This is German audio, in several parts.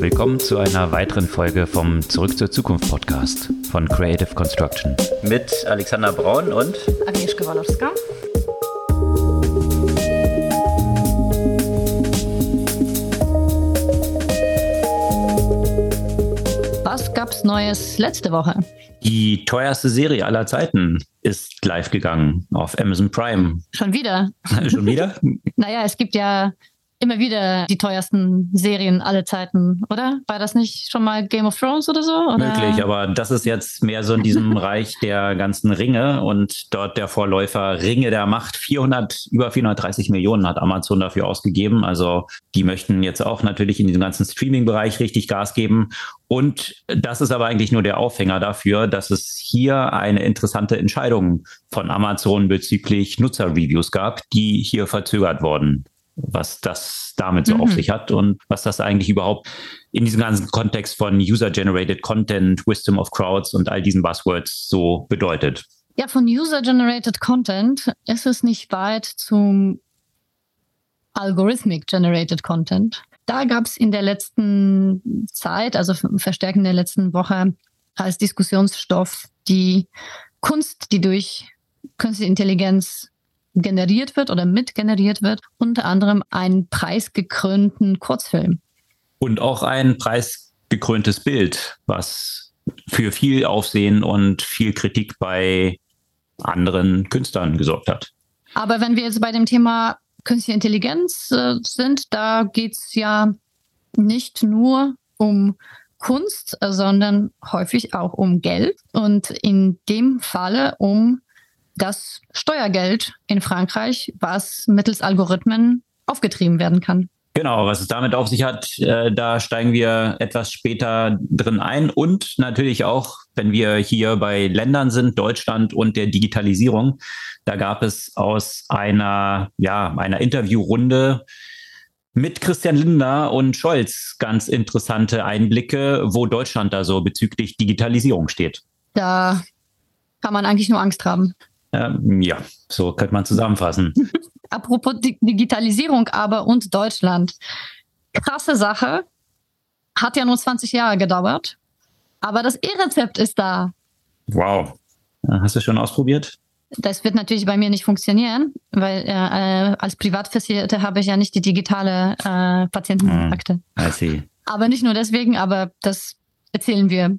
Willkommen zu einer weiteren Folge vom Zurück zur Zukunft Podcast von Creative Construction. Mit Alexander Braun und Agnieszka Walowska. Was gab's Neues letzte Woche? Die teuerste Serie aller Zeiten ist live gegangen auf Amazon Prime. Schon wieder? Schon wieder? naja, es gibt ja immer wieder die teuersten Serien aller Zeiten, oder? War das nicht schon mal Game of Thrones oder so? Oder? Möglich, aber das ist jetzt mehr so in diesem Reich der ganzen Ringe und dort der Vorläufer Ringe der Macht. 400, über 430 Millionen hat Amazon dafür ausgegeben. Also die möchten jetzt auch natürlich in diesem ganzen Streaming-Bereich richtig Gas geben. Und das ist aber eigentlich nur der Aufhänger dafür, dass es hier eine interessante Entscheidung von Amazon bezüglich Nutzerreviews gab, die hier verzögert wurden was das damit so mhm. auf sich hat und was das eigentlich überhaupt in diesem ganzen Kontext von User-Generated Content, Wisdom of Crowds und all diesen Buzzwords so bedeutet. Ja, von User-Generated Content ist es nicht weit zum Algorithmic Generated Content. Da gab es in der letzten Zeit, also verstärkt in der letzten Woche, als Diskussionsstoff die Kunst, die durch künstliche Intelligenz generiert wird oder mitgeneriert wird, unter anderem einen preisgekrönten Kurzfilm. Und auch ein preisgekröntes Bild, was für viel Aufsehen und viel Kritik bei anderen Künstlern gesorgt hat. Aber wenn wir jetzt bei dem Thema künstliche Intelligenz äh, sind, da geht es ja nicht nur um Kunst, sondern häufig auch um Geld und in dem Falle um das Steuergeld in Frankreich, was mittels Algorithmen aufgetrieben werden kann. Genau, was es damit auf sich hat, äh, da steigen wir etwas später drin ein. Und natürlich auch, wenn wir hier bei Ländern sind, Deutschland und der Digitalisierung, da gab es aus einer, ja, einer Interviewrunde mit Christian Lindner und Scholz ganz interessante Einblicke, wo Deutschland da so bezüglich Digitalisierung steht. Da kann man eigentlich nur Angst haben. Ähm, ja, so könnte man zusammenfassen. Apropos Digitalisierung aber und Deutschland. Krasse Sache. Hat ja nur 20 Jahre gedauert. Aber das E-Rezept ist da. Wow. Hast du schon ausprobiert? Das wird natürlich bei mir nicht funktionieren, weil äh, als Privatversicherte habe ich ja nicht die digitale äh, Patientenakte. Mm, aber nicht nur deswegen, aber das erzählen wir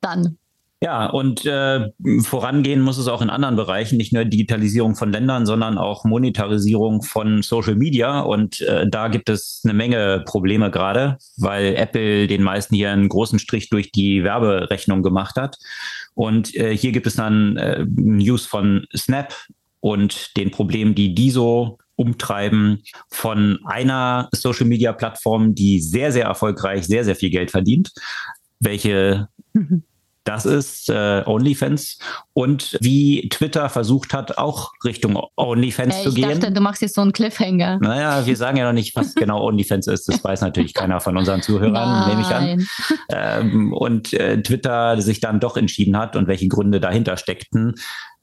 dann. Ja, und äh, vorangehen muss es auch in anderen Bereichen, nicht nur Digitalisierung von Ländern, sondern auch Monetarisierung von Social Media. Und äh, da gibt es eine Menge Probleme gerade, weil Apple den meisten hier einen großen Strich durch die Werberechnung gemacht hat. Und äh, hier gibt es dann äh, News von Snap und den Problemen, die die so umtreiben von einer Social Media Plattform, die sehr, sehr erfolgreich, sehr, sehr viel Geld verdient, welche mhm. Das ist äh, OnlyFans und wie Twitter versucht hat, auch Richtung OnlyFans äh, zu gehen. Ich dachte, du machst jetzt so einen Cliffhanger. Naja, wir sagen ja noch nicht, was genau OnlyFans ist. Das weiß natürlich keiner von unseren Zuhörern, Nein. nehme ich an. Ähm, und äh, Twitter sich dann doch entschieden hat und welche Gründe dahinter steckten,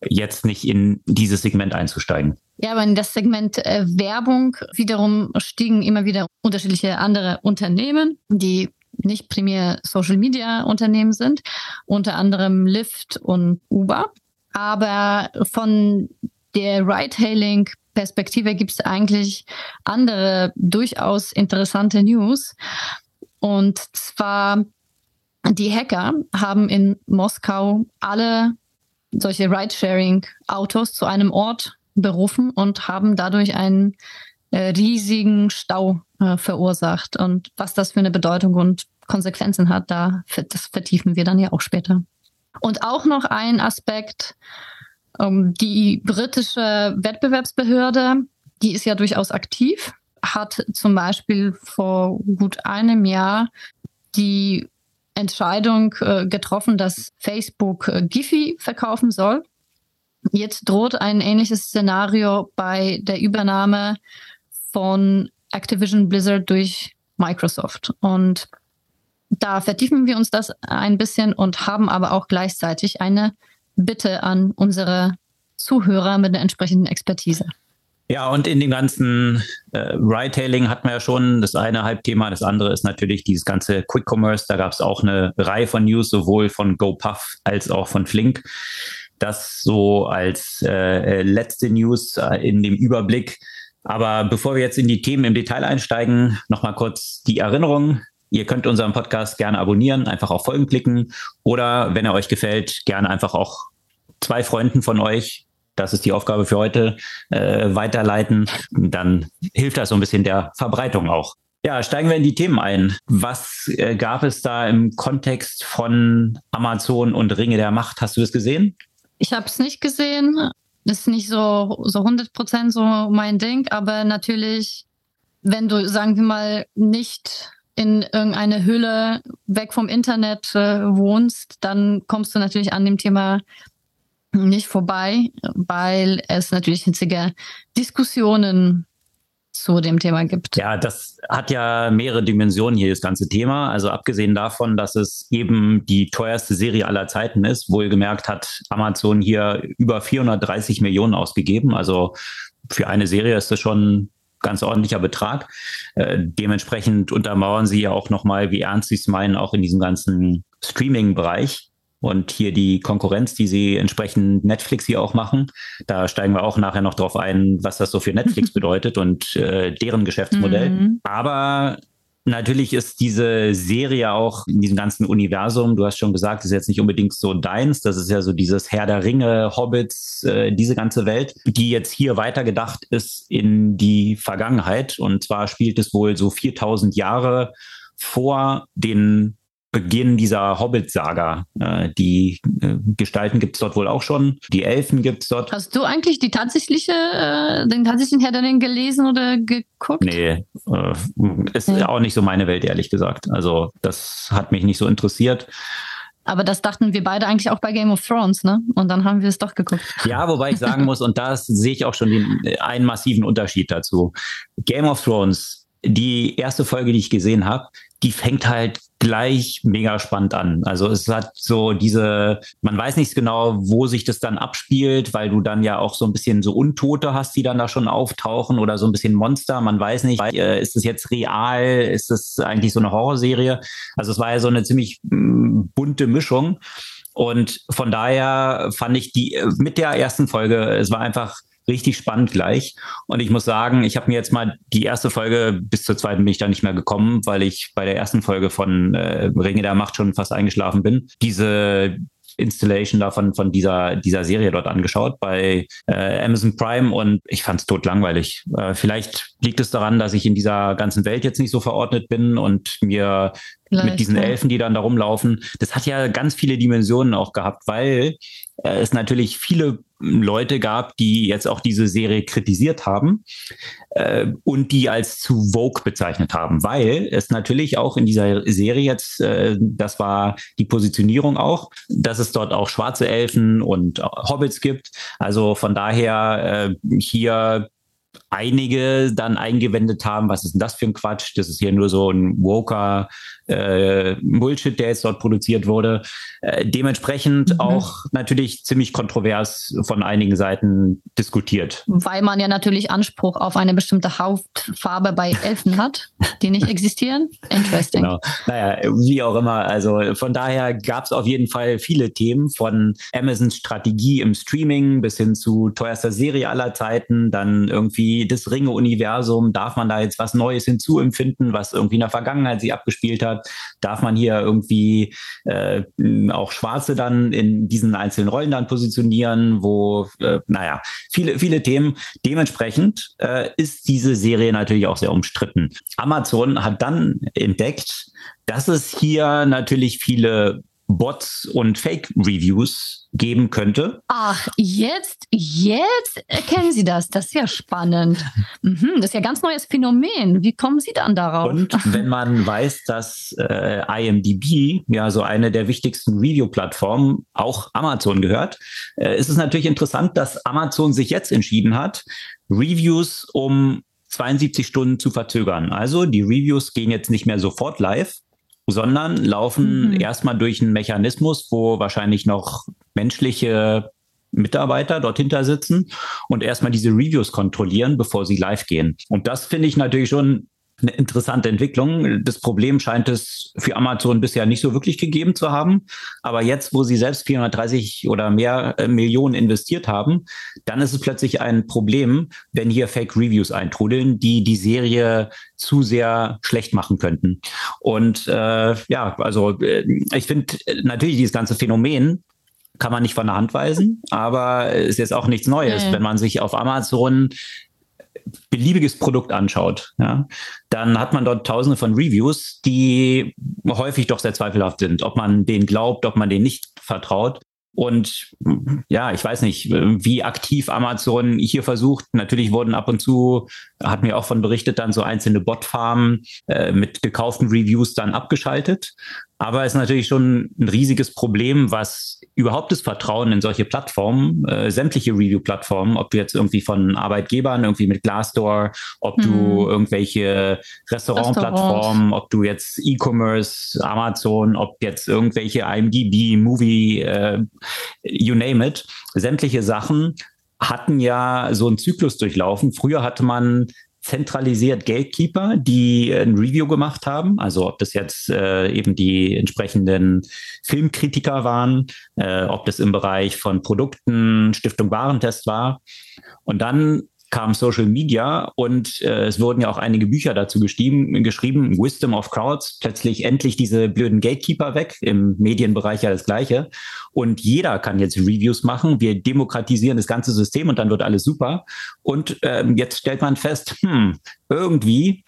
jetzt nicht in dieses Segment einzusteigen. Ja, aber in das Segment äh, Werbung wiederum stiegen immer wieder unterschiedliche andere Unternehmen, die nicht primär Social Media Unternehmen sind, unter anderem Lyft und Uber. Aber von der Ride-Hailing Perspektive gibt es eigentlich andere durchaus interessante News. Und zwar die Hacker haben in Moskau alle solche Ride-Sharing-Autos zu einem Ort berufen und haben dadurch einen äh, riesigen Stau äh, verursacht. Und was das für eine Bedeutung und Konsequenzen hat, da das vertiefen wir dann ja auch später. Und auch noch ein Aspekt, ähm, die britische Wettbewerbsbehörde, die ist ja durchaus aktiv, hat zum Beispiel vor gut einem Jahr die Entscheidung äh, getroffen, dass Facebook äh, Giphy verkaufen soll. Jetzt droht ein ähnliches Szenario bei der Übernahme von Activision Blizzard durch Microsoft. Und da vertiefen wir uns das ein bisschen und haben aber auch gleichzeitig eine Bitte an unsere Zuhörer mit der entsprechenden Expertise. Ja, und in dem ganzen äh, Retailing hatten wir ja schon das eine Halbthema. Das andere ist natürlich dieses ganze Quick Commerce. Da gab es auch eine Reihe von News, sowohl von GoPuff als auch von Flink. Das so als äh, letzte News äh, in dem Überblick. Aber bevor wir jetzt in die Themen im Detail einsteigen, nochmal kurz die Erinnerung. Ihr könnt unseren Podcast gerne abonnieren, einfach auf Folgen klicken oder wenn er euch gefällt, gerne einfach auch zwei Freunden von euch, das ist die Aufgabe für heute, äh, weiterleiten. Dann hilft das so ein bisschen der Verbreitung auch. Ja, steigen wir in die Themen ein. Was äh, gab es da im Kontext von Amazon und Ringe der Macht? Hast du das gesehen? Ich habe es nicht gesehen. Das ist nicht so, so 100 Prozent so mein Ding, aber natürlich, wenn du, sagen wir mal, nicht in irgendeine Hülle weg vom Internet äh, wohnst, dann kommst du natürlich an dem Thema nicht vorbei, weil es natürlich hitzige Diskussionen zu dem Thema gibt. Ja, das hat ja mehrere Dimensionen hier, das ganze Thema. Also abgesehen davon, dass es eben die teuerste Serie aller Zeiten ist, wohlgemerkt hat Amazon hier über 430 Millionen ausgegeben. Also für eine Serie ist das schon ganz ordentlicher Betrag. Äh, dementsprechend untermauern sie ja auch nochmal, wie ernst sie es meinen, auch in diesem ganzen Streaming-Bereich. Und hier die Konkurrenz, die sie entsprechend Netflix hier auch machen, da steigen wir auch nachher noch drauf ein, was das so für Netflix bedeutet und äh, deren Geschäftsmodell. Mhm. Aber Natürlich ist diese Serie auch in diesem ganzen Universum, du hast schon gesagt, ist jetzt nicht unbedingt so deins. Das ist ja so dieses Herr der Ringe, Hobbits, äh, diese ganze Welt, die jetzt hier weitergedacht ist in die Vergangenheit. Und zwar spielt es wohl so 4000 Jahre vor den Beginn dieser Hobbit-Saga. Äh, die äh, Gestalten gibt es dort wohl auch schon. Die Elfen gibt es dort. Hast du eigentlich die tatsächliche, äh, den tatsächlichen Herr der Ringe gelesen oder geguckt? Nee, äh, ist nee. auch nicht so meine Welt, ehrlich gesagt. Also das hat mich nicht so interessiert. Aber das dachten wir beide eigentlich auch bei Game of Thrones, ne? Und dann haben wir es doch geguckt. Ja, wobei ich sagen muss, und da sehe ich auch schon den, einen massiven Unterschied dazu. Game of Thrones, die erste Folge, die ich gesehen habe, die fängt halt gleich mega spannend an. Also es hat so diese, man weiß nicht genau, wo sich das dann abspielt, weil du dann ja auch so ein bisschen so Untote hast, die dann da schon auftauchen oder so ein bisschen Monster. Man weiß nicht, äh, ist es jetzt real? Ist es eigentlich so eine Horrorserie? Also es war ja so eine ziemlich mm, bunte Mischung. Und von daher fand ich die äh, mit der ersten Folge, es war einfach richtig spannend gleich. Und ich muss sagen, ich habe mir jetzt mal die erste Folge, bis zur zweiten bin ich da nicht mehr gekommen, weil ich bei der ersten Folge von äh, Ringe der Macht schon fast eingeschlafen bin. Diese Installation davon von dieser dieser Serie dort angeschaut bei äh, Amazon Prime und ich fand es tot langweilig. Äh, vielleicht liegt es daran, dass ich in dieser ganzen Welt jetzt nicht so verordnet bin und mir Vielleicht, mit diesen Elfen, die dann da rumlaufen, das hat ja ganz viele Dimensionen auch gehabt, weil äh, es natürlich viele Leute gab, die jetzt auch diese Serie kritisiert haben äh, und die als zu Vogue bezeichnet haben, weil es natürlich auch in dieser Serie jetzt, äh, das war die Positionierung auch, dass es dort auch schwarze Elfen und Hobbits gibt. Also von daher äh, hier einige dann eingewendet haben, was ist denn das für ein Quatsch? Das ist hier nur so ein woker äh, Bullshit, der jetzt dort produziert wurde. Äh, dementsprechend mhm. auch natürlich ziemlich kontrovers von einigen Seiten diskutiert. Weil man ja natürlich Anspruch auf eine bestimmte Hautfarbe bei Elfen hat, die nicht existieren. Interesting. Genau. Naja, wie auch immer. Also von daher gab es auf jeden Fall viele Themen von Amazons Strategie im Streaming bis hin zu teuerster Serie aller Zeiten, dann irgendwie das Ringe-Universum. Darf man da jetzt was Neues hinzuempfinden, was irgendwie in der Vergangenheit sich abgespielt hat? Darf man hier irgendwie äh, auch Schwarze dann in diesen einzelnen Rollen dann positionieren, wo, äh, naja, viele, viele Themen. Dementsprechend äh, ist diese Serie natürlich auch sehr umstritten. Amazon hat dann entdeckt, dass es hier natürlich viele Bots und Fake-Reviews geben könnte. Ach, jetzt, jetzt erkennen Sie das. Das ist ja spannend. Mhm, das ist ja ein ganz neues Phänomen. Wie kommen Sie dann darauf? Und wenn man weiß, dass äh, IMDb ja so eine der wichtigsten Review-Plattformen auch Amazon gehört, äh, ist es natürlich interessant, dass Amazon sich jetzt entschieden hat, Reviews um 72 Stunden zu verzögern. Also die Reviews gehen jetzt nicht mehr sofort live, sondern laufen mhm. erstmal durch einen Mechanismus, wo wahrscheinlich noch menschliche Mitarbeiter dort hinter sitzen und erstmal diese Reviews kontrollieren, bevor sie live gehen. Und das finde ich natürlich schon eine interessante Entwicklung. Das Problem scheint es für Amazon bisher nicht so wirklich gegeben zu haben. Aber jetzt, wo sie selbst 430 oder mehr äh, Millionen investiert haben, dann ist es plötzlich ein Problem, wenn hier Fake Reviews eintrudeln, die die Serie zu sehr schlecht machen könnten. Und äh, ja, also äh, ich finde natürlich dieses ganze Phänomen kann man nicht von der Hand weisen, aber es ist jetzt auch nichts Neues. Mhm. Wenn man sich auf Amazon beliebiges Produkt anschaut, ja, dann hat man dort tausende von Reviews, die häufig doch sehr zweifelhaft sind, ob man denen glaubt, ob man denen nicht vertraut. Und ja, ich weiß nicht, wie aktiv Amazon hier versucht. Natürlich wurden ab und zu, hat mir auch von berichtet, dann so einzelne Botfarmen äh, mit gekauften Reviews dann abgeschaltet. Aber es ist natürlich schon ein riesiges Problem, was überhaupt das Vertrauen in solche Plattformen, äh, sämtliche Review-Plattformen, ob du jetzt irgendwie von Arbeitgebern, irgendwie mit Glassdoor, ob du mhm. irgendwelche Restaurantplattformen, ob du jetzt E-Commerce, Amazon, ob jetzt irgendwelche IMDb, Movie, äh, you name it, sämtliche Sachen hatten ja so einen Zyklus durchlaufen. Früher hatte man zentralisiert Gatekeeper, die ein Review gemacht haben. Also ob das jetzt äh, eben die entsprechenden Filmkritiker waren, äh, ob das im Bereich von Produkten, Stiftung Warentest war. Und dann kam Social Media und äh, es wurden ja auch einige Bücher dazu geschrieben, Wisdom of Crowds, plötzlich endlich diese blöden Gatekeeper weg, im Medienbereich ja das gleiche. Und jeder kann jetzt Reviews machen, wir demokratisieren das ganze System und dann wird alles super. Und ähm, jetzt stellt man fest, hm, irgendwie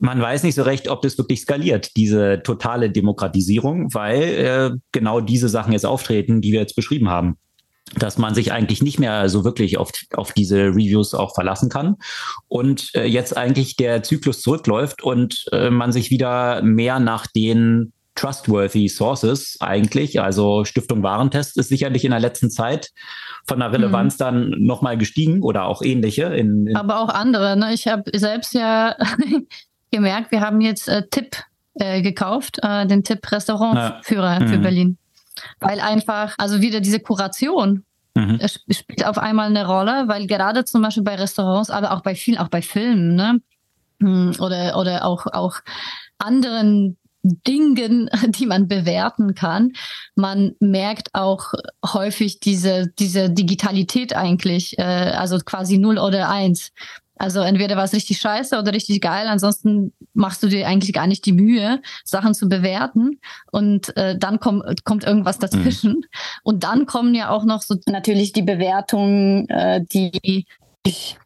man weiß nicht so recht, ob das wirklich skaliert, diese totale Demokratisierung, weil äh, genau diese Sachen jetzt auftreten, die wir jetzt beschrieben haben dass man sich eigentlich nicht mehr so wirklich auf, auf diese Reviews auch verlassen kann und äh, jetzt eigentlich der Zyklus zurückläuft und äh, man sich wieder mehr nach den trustworthy sources eigentlich, also Stiftung Warentest ist sicherlich in der letzten Zeit von der Relevanz mhm. dann nochmal gestiegen oder auch ähnliche. In, in Aber auch andere. Ne? Ich habe selbst ja gemerkt, wir haben jetzt äh, Tipp äh, gekauft, äh, den Tipp Restaurantführer ja. für mhm. Berlin weil einfach, also wieder diese Kuration mhm. spielt auf einmal eine Rolle, weil gerade zum Beispiel bei Restaurants, aber auch bei vielen, auch bei Filmen, ne? Hm, oder, oder auch, auch anderen Dingen, die man bewerten kann. Man merkt auch häufig diese, diese Digitalität eigentlich, äh, also quasi null oder eins. Also entweder war es richtig scheiße oder richtig geil, ansonsten machst du dir eigentlich gar nicht die Mühe, Sachen zu bewerten und äh, dann komm, kommt irgendwas dazwischen. Mhm. Und dann kommen ja auch noch so natürlich die Bewertungen, äh, die durch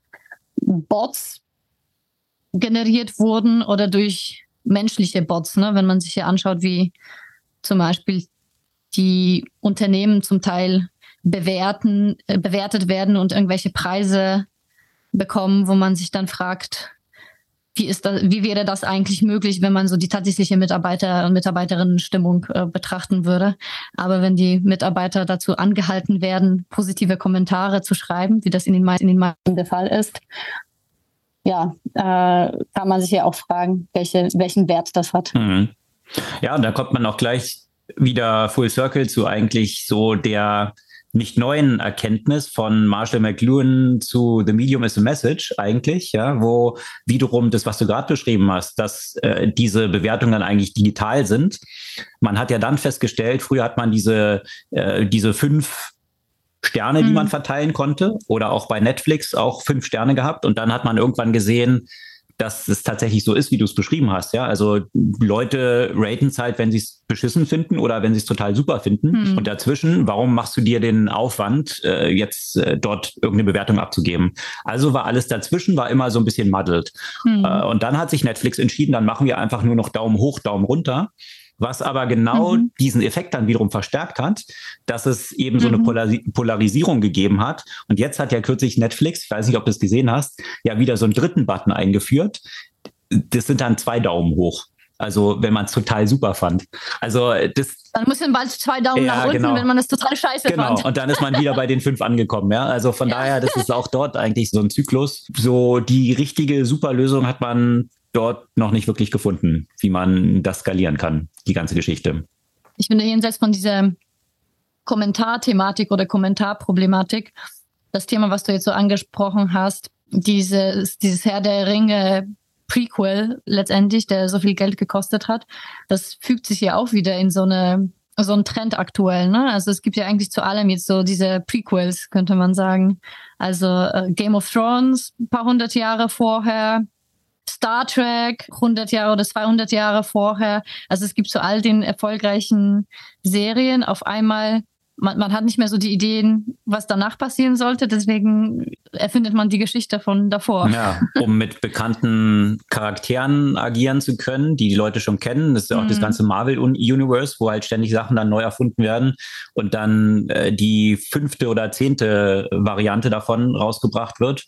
Bots generiert wurden oder durch menschliche Bots, ne? wenn man sich hier anschaut, wie zum Beispiel die Unternehmen zum Teil bewerten, äh, bewertet werden und irgendwelche Preise bekommen, wo man sich dann fragt, wie ist das, wie wäre das eigentlich möglich, wenn man so die tatsächliche Mitarbeiter- und Mitarbeiterinnen-Stimmung äh, betrachten würde? Aber wenn die Mitarbeiter dazu angehalten werden, positive Kommentare zu schreiben, wie das in den meisten, in den meisten der Fall ist, ja, äh, kann man sich ja auch fragen, welche, welchen Wert das hat. Mhm. Ja, und da kommt man auch gleich wieder Full Circle zu eigentlich so der nicht neuen Erkenntnis von Marshall McLuhan zu The Medium is a Message eigentlich, ja, wo wiederum das, was du gerade beschrieben hast, dass äh, diese Bewertungen eigentlich digital sind. Man hat ja dann festgestellt, früher hat man diese, äh, diese fünf Sterne, die mhm. man verteilen konnte, oder auch bei Netflix auch fünf Sterne gehabt. Und dann hat man irgendwann gesehen, dass es tatsächlich so ist, wie du es beschrieben hast. Ja, also Leute raten es halt, wenn sie es beschissen finden oder wenn sie es total super finden. Hm. Und dazwischen, warum machst du dir den Aufwand, äh, jetzt äh, dort irgendeine Bewertung abzugeben? Also war alles dazwischen, war immer so ein bisschen muddled. Hm. Äh, und dann hat sich Netflix entschieden, dann machen wir einfach nur noch Daumen hoch, Daumen runter was aber genau mhm. diesen Effekt dann wiederum verstärkt hat, dass es eben mhm. so eine mhm. Polaris Polarisierung gegeben hat. Und jetzt hat ja kürzlich Netflix, ich weiß nicht, ob du es gesehen hast, ja wieder so einen dritten Button eingeführt. Das sind dann zwei Daumen hoch. Also wenn man es total super fand. Also das. Dann muss man bald zwei Daumen ja, nach unten, genau. wenn man es total scheiße genau. fand. Genau. Und dann ist man wieder bei den fünf angekommen. Ja, also von ja. daher, das ist auch dort eigentlich so ein Zyklus. So die richtige Superlösung hat man dort noch nicht wirklich gefunden, wie man das skalieren kann, die ganze Geschichte. Ich finde jenseits von dieser Kommentarthematik oder Kommentarproblematik. Das Thema, was du jetzt so angesprochen hast, dieses, dieses Herr der Ringe Prequel letztendlich, der so viel Geld gekostet hat, das fügt sich ja auch wieder in so eine so ein Trend aktuell, ne? Also es gibt ja eigentlich zu allem jetzt so diese Prequels, könnte man sagen. Also äh, Game of Thrones, ein paar hundert Jahre vorher, Star Trek 100 Jahre oder 200 Jahre vorher. Also es gibt zu all den erfolgreichen Serien auf einmal man, man hat nicht mehr so die Ideen, was danach passieren sollte. Deswegen erfindet man die Geschichte von davor. Ja, um mit bekannten Charakteren agieren zu können, die die Leute schon kennen. Das ist ja auch mhm. das ganze Marvel-Universe, wo halt ständig Sachen dann neu erfunden werden und dann äh, die fünfte oder zehnte Variante davon rausgebracht wird,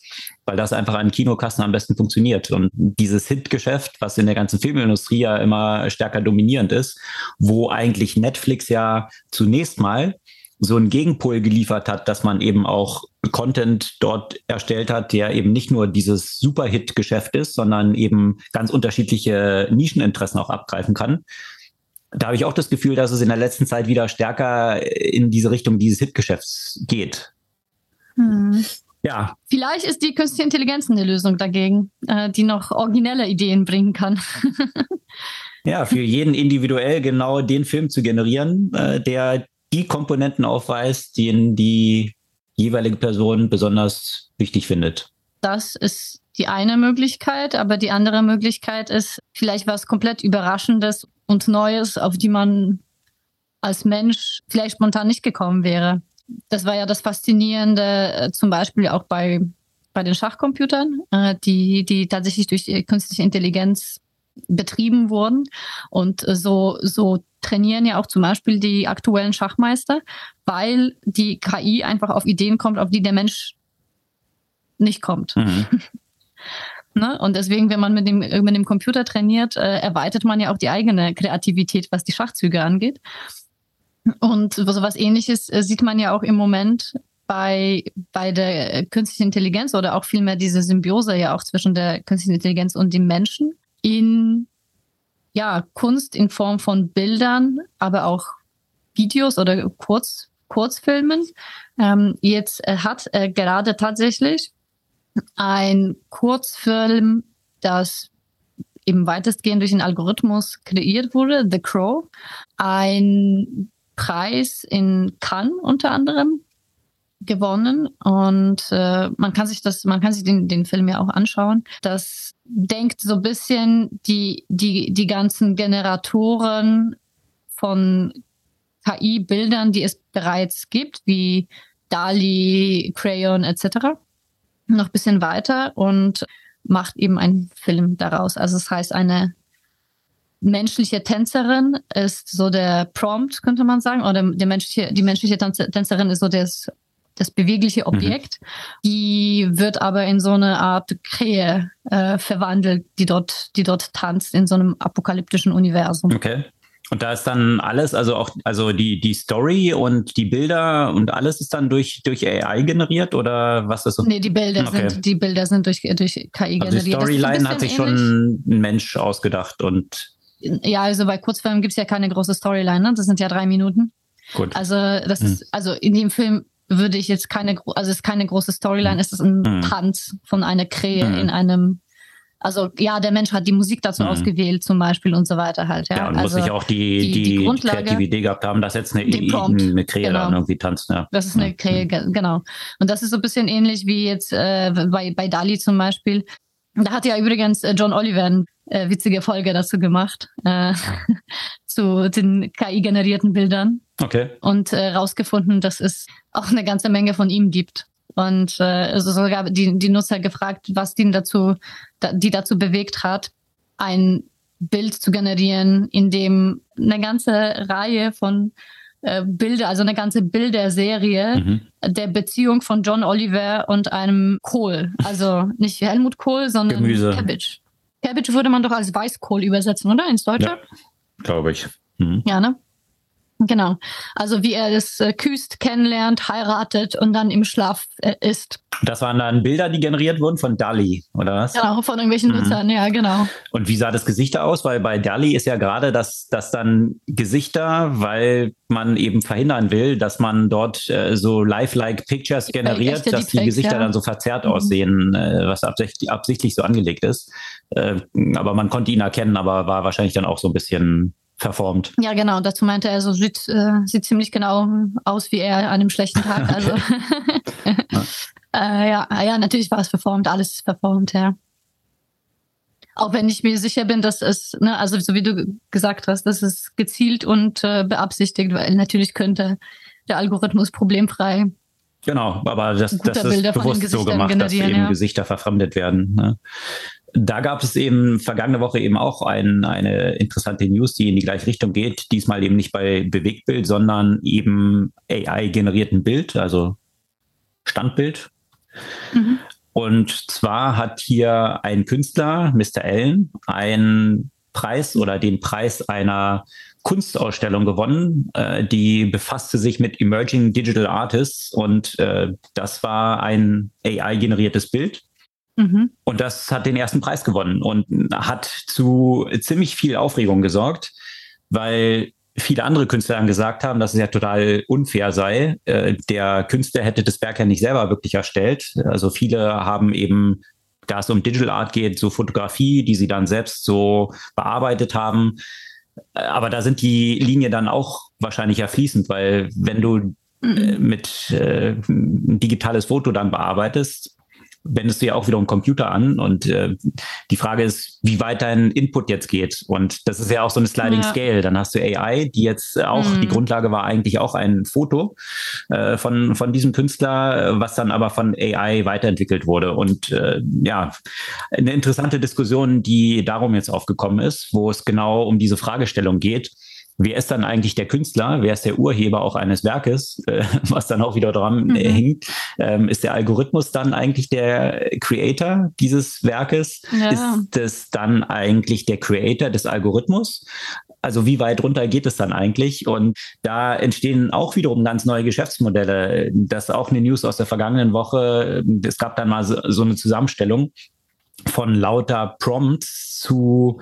weil das einfach an Kinokassen am besten funktioniert. Und dieses Hit-Geschäft, was in der ganzen Filmindustrie ja immer stärker dominierend ist, wo eigentlich Netflix ja zunächst mal so einen Gegenpol geliefert hat, dass man eben auch Content dort erstellt hat, der eben nicht nur dieses Superhit-Geschäft ist, sondern eben ganz unterschiedliche Nischeninteressen auch abgreifen kann. Da habe ich auch das Gefühl, dass es in der letzten Zeit wieder stärker in diese Richtung dieses Hit-Geschäfts geht. Hm. Ja. Vielleicht ist die künstliche Intelligenz eine Lösung dagegen, äh, die noch originelle Ideen bringen kann. ja, für jeden individuell genau den Film zu generieren, äh, der die Komponenten aufweist, die die jeweilige Person besonders wichtig findet. Das ist die eine Möglichkeit, aber die andere Möglichkeit ist vielleicht was komplett Überraschendes und Neues, auf die man als Mensch vielleicht spontan nicht gekommen wäre. Das war ja das Faszinierende, äh, zum Beispiel auch bei, bei den Schachcomputern, äh, die, die tatsächlich durch künstliche Intelligenz betrieben wurden. Und so, so trainieren ja auch zum Beispiel die aktuellen Schachmeister, weil die KI einfach auf Ideen kommt, auf die der Mensch nicht kommt. Mhm. ne? Und deswegen, wenn man mit dem, mit dem Computer trainiert, äh, erweitert man ja auch die eigene Kreativität, was die Schachzüge angeht. Und so was ähnliches äh, sieht man ja auch im Moment bei, bei der künstlichen Intelligenz oder auch vielmehr diese Symbiose ja auch zwischen der künstlichen Intelligenz und dem Menschen in ja, Kunst in Form von Bildern, aber auch Videos oder Kurz, Kurzfilmen. Ähm, jetzt äh, hat äh, gerade tatsächlich ein Kurzfilm, das eben weitestgehend durch den Algorithmus kreiert wurde, The Crow, ein Preis in Cannes unter anderem gewonnen und äh, man kann sich das, man kann sich den, den Film ja auch anschauen. Das denkt so ein bisschen die, die, die ganzen Generatoren von KI-Bildern, die es bereits gibt, wie DALI, Crayon etc., noch ein bisschen weiter und macht eben einen Film daraus. Also es das heißt, eine menschliche Tänzerin ist so der Prompt, könnte man sagen, oder der menschliche, die menschliche Tänzerin ist so das das bewegliche mhm. Objekt. Mhm. Die wird aber in so eine Art Krähe äh, verwandelt, die dort, die dort tanzt in so einem apokalyptischen Universum. Okay. Und da ist dann alles, also auch, also die, die Story und die Bilder und alles ist dann durch, durch AI generiert oder was ist so? Nee, die Bilder okay. sind, die Bilder sind durch, durch KI also generiert. Die Storyline hat sich ähnlich. schon ein Mensch ausgedacht und. Ja, also bei Kurzfilmen gibt es ja keine große Storyline, ne? Das sind ja drei Minuten. Gut. Also, das hm. ist, also in dem Film würde ich jetzt keine, also es ist keine große Storyline, es ist ein mhm. Tanz von einer Krähe mhm. in einem, also ja, der Mensch hat die Musik dazu mhm. ausgewählt zum Beispiel und so weiter halt. Ja, ja und also muss ich auch die, die, die, die kreative Idee gehabt haben, dass jetzt eine, eine Krähe genau. dann irgendwie tanzt. Ja. Das ist eine Krähe, genau. Und das ist so ein bisschen ähnlich wie jetzt äh, bei, bei Dali zum Beispiel. Da hat ja übrigens äh, John Oliver eine äh, witzige Folge dazu gemacht, äh, zu den KI-generierten Bildern. Okay. Und äh, rausgefunden, dass es auch eine ganze Menge von ihm gibt. Und äh, also sogar die, die Nutzer gefragt, was die dazu, die dazu bewegt hat, ein Bild zu generieren, in dem eine ganze Reihe von äh, Bilder, also eine ganze Bilderserie mhm. der Beziehung von John Oliver und einem Kohl. Also nicht Helmut Kohl, sondern Gemüse. Cabbage. Cabbage würde man doch als Weißkohl übersetzen, oder? Ins Deutsche? Ja, glaube ich. Mhm. Ja, ne? Genau. Also wie er das äh, küsst, kennenlernt, heiratet und dann im Schlaf äh, ist. Das waren dann Bilder, die generiert wurden von Dali, oder was? Genau, von irgendwelchen mhm. Nutzern, ja, genau. Und wie sah das Gesichter aus? Weil bei Dali ist ja gerade das, das dann Gesichter, weil man eben verhindern will, dass man dort äh, so lifelike Pictures generiert, Echte, dass die, die Gesichter ja. dann so verzerrt mhm. aussehen, äh, was absichtlich, absichtlich so angelegt ist. Äh, aber man konnte ihn erkennen, aber war wahrscheinlich dann auch so ein bisschen verformt. Ja, genau. Dazu meinte er, so sieht, äh, sieht ziemlich genau aus wie er an einem schlechten Tag. Also ja. äh, ja, ja, natürlich war es verformt, alles verformt, ja. Auch wenn ich mir sicher bin, dass es, ne, also so wie du gesagt hast, dass es gezielt und äh, beabsichtigt, weil natürlich könnte der Algorithmus problemfrei Genau, aber das, das ist bewusst so gemacht, dass eben ja. Gesichter verfremdet werden. Ne? Da gab es eben vergangene Woche eben auch ein, eine interessante News, die in die gleiche Richtung geht. Diesmal eben nicht bei Bewegtbild, sondern eben AI-generierten Bild, also Standbild. Mhm. Und zwar hat hier ein Künstler, Mr. Allen, einen Preis oder den Preis einer Kunstausstellung gewonnen, äh, die befasste sich mit Emerging Digital Artists und äh, das war ein AI-generiertes Bild. Mhm. Und das hat den ersten Preis gewonnen und hat zu ziemlich viel Aufregung gesorgt, weil viele andere Künstler dann gesagt haben, dass es ja total unfair sei. Äh, der Künstler hätte das Werk ja nicht selber wirklich erstellt. Also viele haben eben, da es um Digital Art geht, so Fotografie, die sie dann selbst so bearbeitet haben. Aber da sind die Linien dann auch wahrscheinlich ja fließend, weil wenn du äh, mit äh, ein digitales Foto dann bearbeitest, wendest du ja auch wieder einen Computer an und äh, die Frage ist, wie weit dein Input jetzt geht. Und das ist ja auch so eine Sliding ja. Scale. Dann hast du AI, die jetzt auch, mhm. die Grundlage war eigentlich auch ein Foto äh, von, von diesem Künstler, was dann aber von AI weiterentwickelt wurde. Und äh, ja, eine interessante Diskussion, die darum jetzt aufgekommen ist, wo es genau um diese Fragestellung geht wer ist dann eigentlich der Künstler, wer ist der Urheber auch eines Werkes, äh, was dann auch wieder dran äh, mhm. hängt. Ähm, ist der Algorithmus dann eigentlich der Creator dieses Werkes? Ja. Ist es dann eigentlich der Creator des Algorithmus? Also wie weit runter geht es dann eigentlich? Und da entstehen auch wiederum ganz neue Geschäftsmodelle. Das ist auch eine News aus der vergangenen Woche. Es gab dann mal so, so eine Zusammenstellung von lauter Prompts zu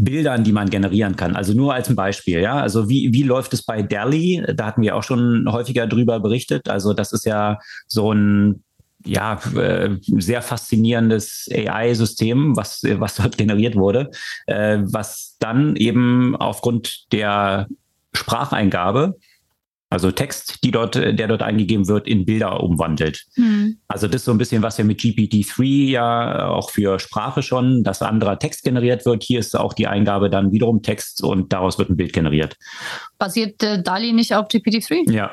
Bildern, die man generieren kann. Also nur als ein Beispiel, ja. Also wie, wie läuft es bei Dali? Da hatten wir auch schon häufiger drüber berichtet. Also das ist ja so ein ja, äh, sehr faszinierendes AI-System, was, was dort generiert wurde, äh, was dann eben aufgrund der Spracheingabe also Text, die dort, der dort eingegeben wird, in Bilder umwandelt. Mhm. Also das ist so ein bisschen, was wir mit GPT-3 ja auch für Sprache schon, dass anderer Text generiert wird. Hier ist auch die Eingabe dann wiederum Text und daraus wird ein Bild generiert. Basiert äh, DALI nicht auf GPT-3? Ja.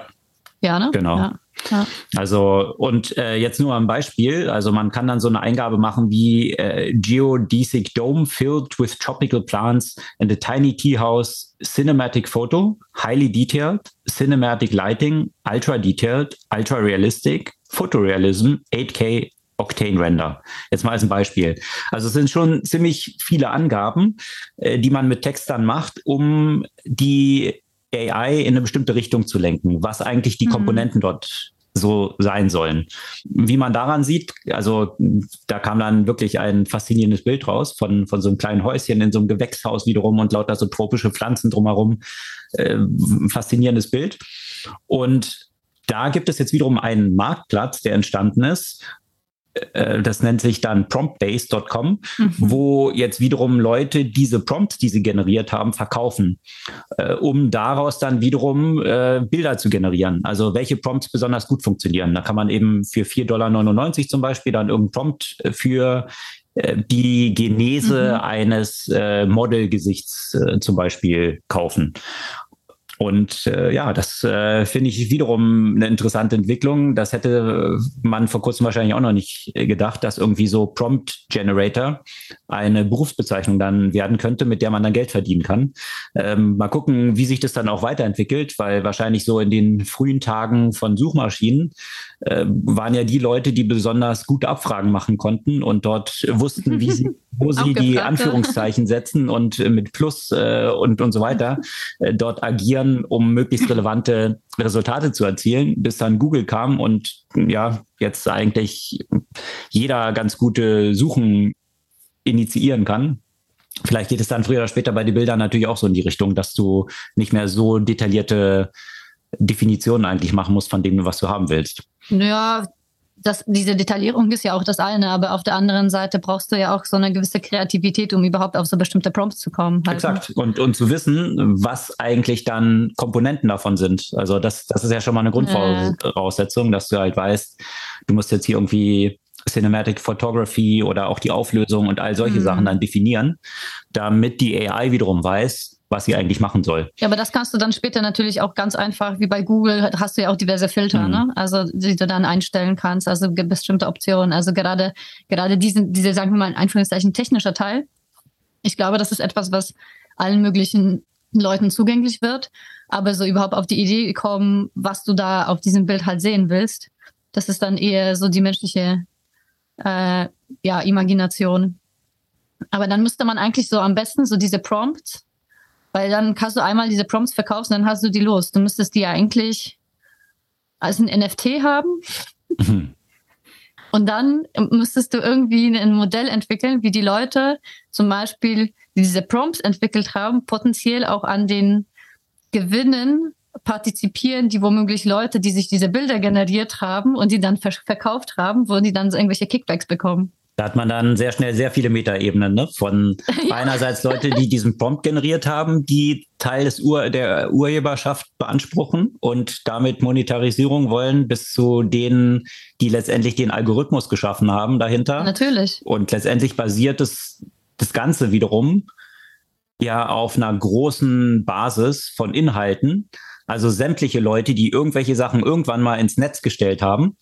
Ja, ne? Genau. Ja. Ja. Also und äh, jetzt nur ein Beispiel. Also man kann dann so eine Eingabe machen wie äh, Geodesic Dome filled with tropical plants and a tiny tea house, cinematic photo, highly detailed, cinematic lighting, ultra detailed, ultra realistic, photorealism, 8K Octane Render. Jetzt mal als ein Beispiel. Also es sind schon ziemlich viele Angaben, äh, die man mit Text dann macht, um die AI in eine bestimmte Richtung zu lenken, was eigentlich die mhm. Komponenten dort so sein sollen. Wie man daran sieht, also da kam dann wirklich ein faszinierendes Bild raus von, von so einem kleinen Häuschen in so einem Gewächshaus wiederum und lauter so tropische Pflanzen drumherum. Äh, faszinierendes Bild. Und da gibt es jetzt wiederum einen Marktplatz, der entstanden ist, das nennt sich dann promptbase.com, mhm. wo jetzt wiederum Leute diese Prompts, die sie generiert haben, verkaufen, äh, um daraus dann wiederum äh, Bilder zu generieren. Also welche Prompts besonders gut funktionieren. Da kann man eben für 4,99 Dollar zum Beispiel dann irgendeinen Prompt äh, für äh, die Genese mhm. eines äh, Modelgesichts äh, zum Beispiel kaufen. Und äh, ja, das äh, finde ich wiederum eine interessante Entwicklung. Das hätte man vor kurzem wahrscheinlich auch noch nicht gedacht, dass irgendwie so Prompt Generator eine Berufsbezeichnung dann werden könnte, mit der man dann Geld verdienen kann. Ähm, mal gucken, wie sich das dann auch weiterentwickelt, weil wahrscheinlich so in den frühen Tagen von Suchmaschinen äh, waren ja die Leute, die besonders gute Abfragen machen konnten und dort wussten, wie sie, wo sie die Anführungszeichen setzen und mit Plus äh, und, und so weiter äh, dort agieren um möglichst relevante Resultate zu erzielen, bis dann Google kam und ja, jetzt eigentlich jeder ganz gute Suchen initiieren kann. Vielleicht geht es dann früher oder später bei den Bildern natürlich auch so in die Richtung, dass du nicht mehr so detaillierte Definitionen eigentlich machen musst von dem, was du haben willst. Ja, das, diese Detaillierung ist ja auch das eine, aber auf der anderen Seite brauchst du ja auch so eine gewisse Kreativität, um überhaupt auf so bestimmte Prompts zu kommen. Halt. Ne? Exakt. Und, und zu wissen, was eigentlich dann Komponenten davon sind. Also das, das ist ja schon mal eine Grundvoraussetzung, dass du halt weißt, du musst jetzt hier irgendwie Cinematic Photography oder auch die Auflösung und all solche mhm. Sachen dann definieren, damit die AI wiederum weiß, was sie eigentlich machen soll. Ja, aber das kannst du dann später natürlich auch ganz einfach, wie bei Google, hast du ja auch diverse Filter, mhm. ne? Also die du dann einstellen kannst, also bestimmte Optionen. Also gerade, gerade diese, diese, sagen wir mal in Anführungszeichen, technischer Teil. Ich glaube, das ist etwas, was allen möglichen Leuten zugänglich wird. Aber so überhaupt auf die Idee kommen, was du da auf diesem Bild halt sehen willst, das ist dann eher so die menschliche äh, ja, Imagination. Aber dann müsste man eigentlich so am besten so diese Prompts weil dann kannst du einmal diese Prompts verkaufen, dann hast du die los. Du müsstest die ja eigentlich als ein NFT haben. Mhm. Und dann müsstest du irgendwie ein Modell entwickeln, wie die Leute zum Beispiel, die diese Prompts entwickelt haben, potenziell auch an den Gewinnen partizipieren, die womöglich Leute, die sich diese Bilder generiert haben und die dann verkauft haben, wo die dann so irgendwelche Kickbacks bekommen. Da hat man dann sehr schnell sehr viele Metaebenen, ne? Von ja. einerseits Leute, die diesen Prompt generiert haben, die Teil des Ur der Urheberschaft beanspruchen und damit Monetarisierung wollen, bis zu denen, die letztendlich den Algorithmus geschaffen haben dahinter. Natürlich. Und letztendlich basiert das, das Ganze wiederum ja auf einer großen Basis von Inhalten. Also sämtliche Leute, die irgendwelche Sachen irgendwann mal ins Netz gestellt haben,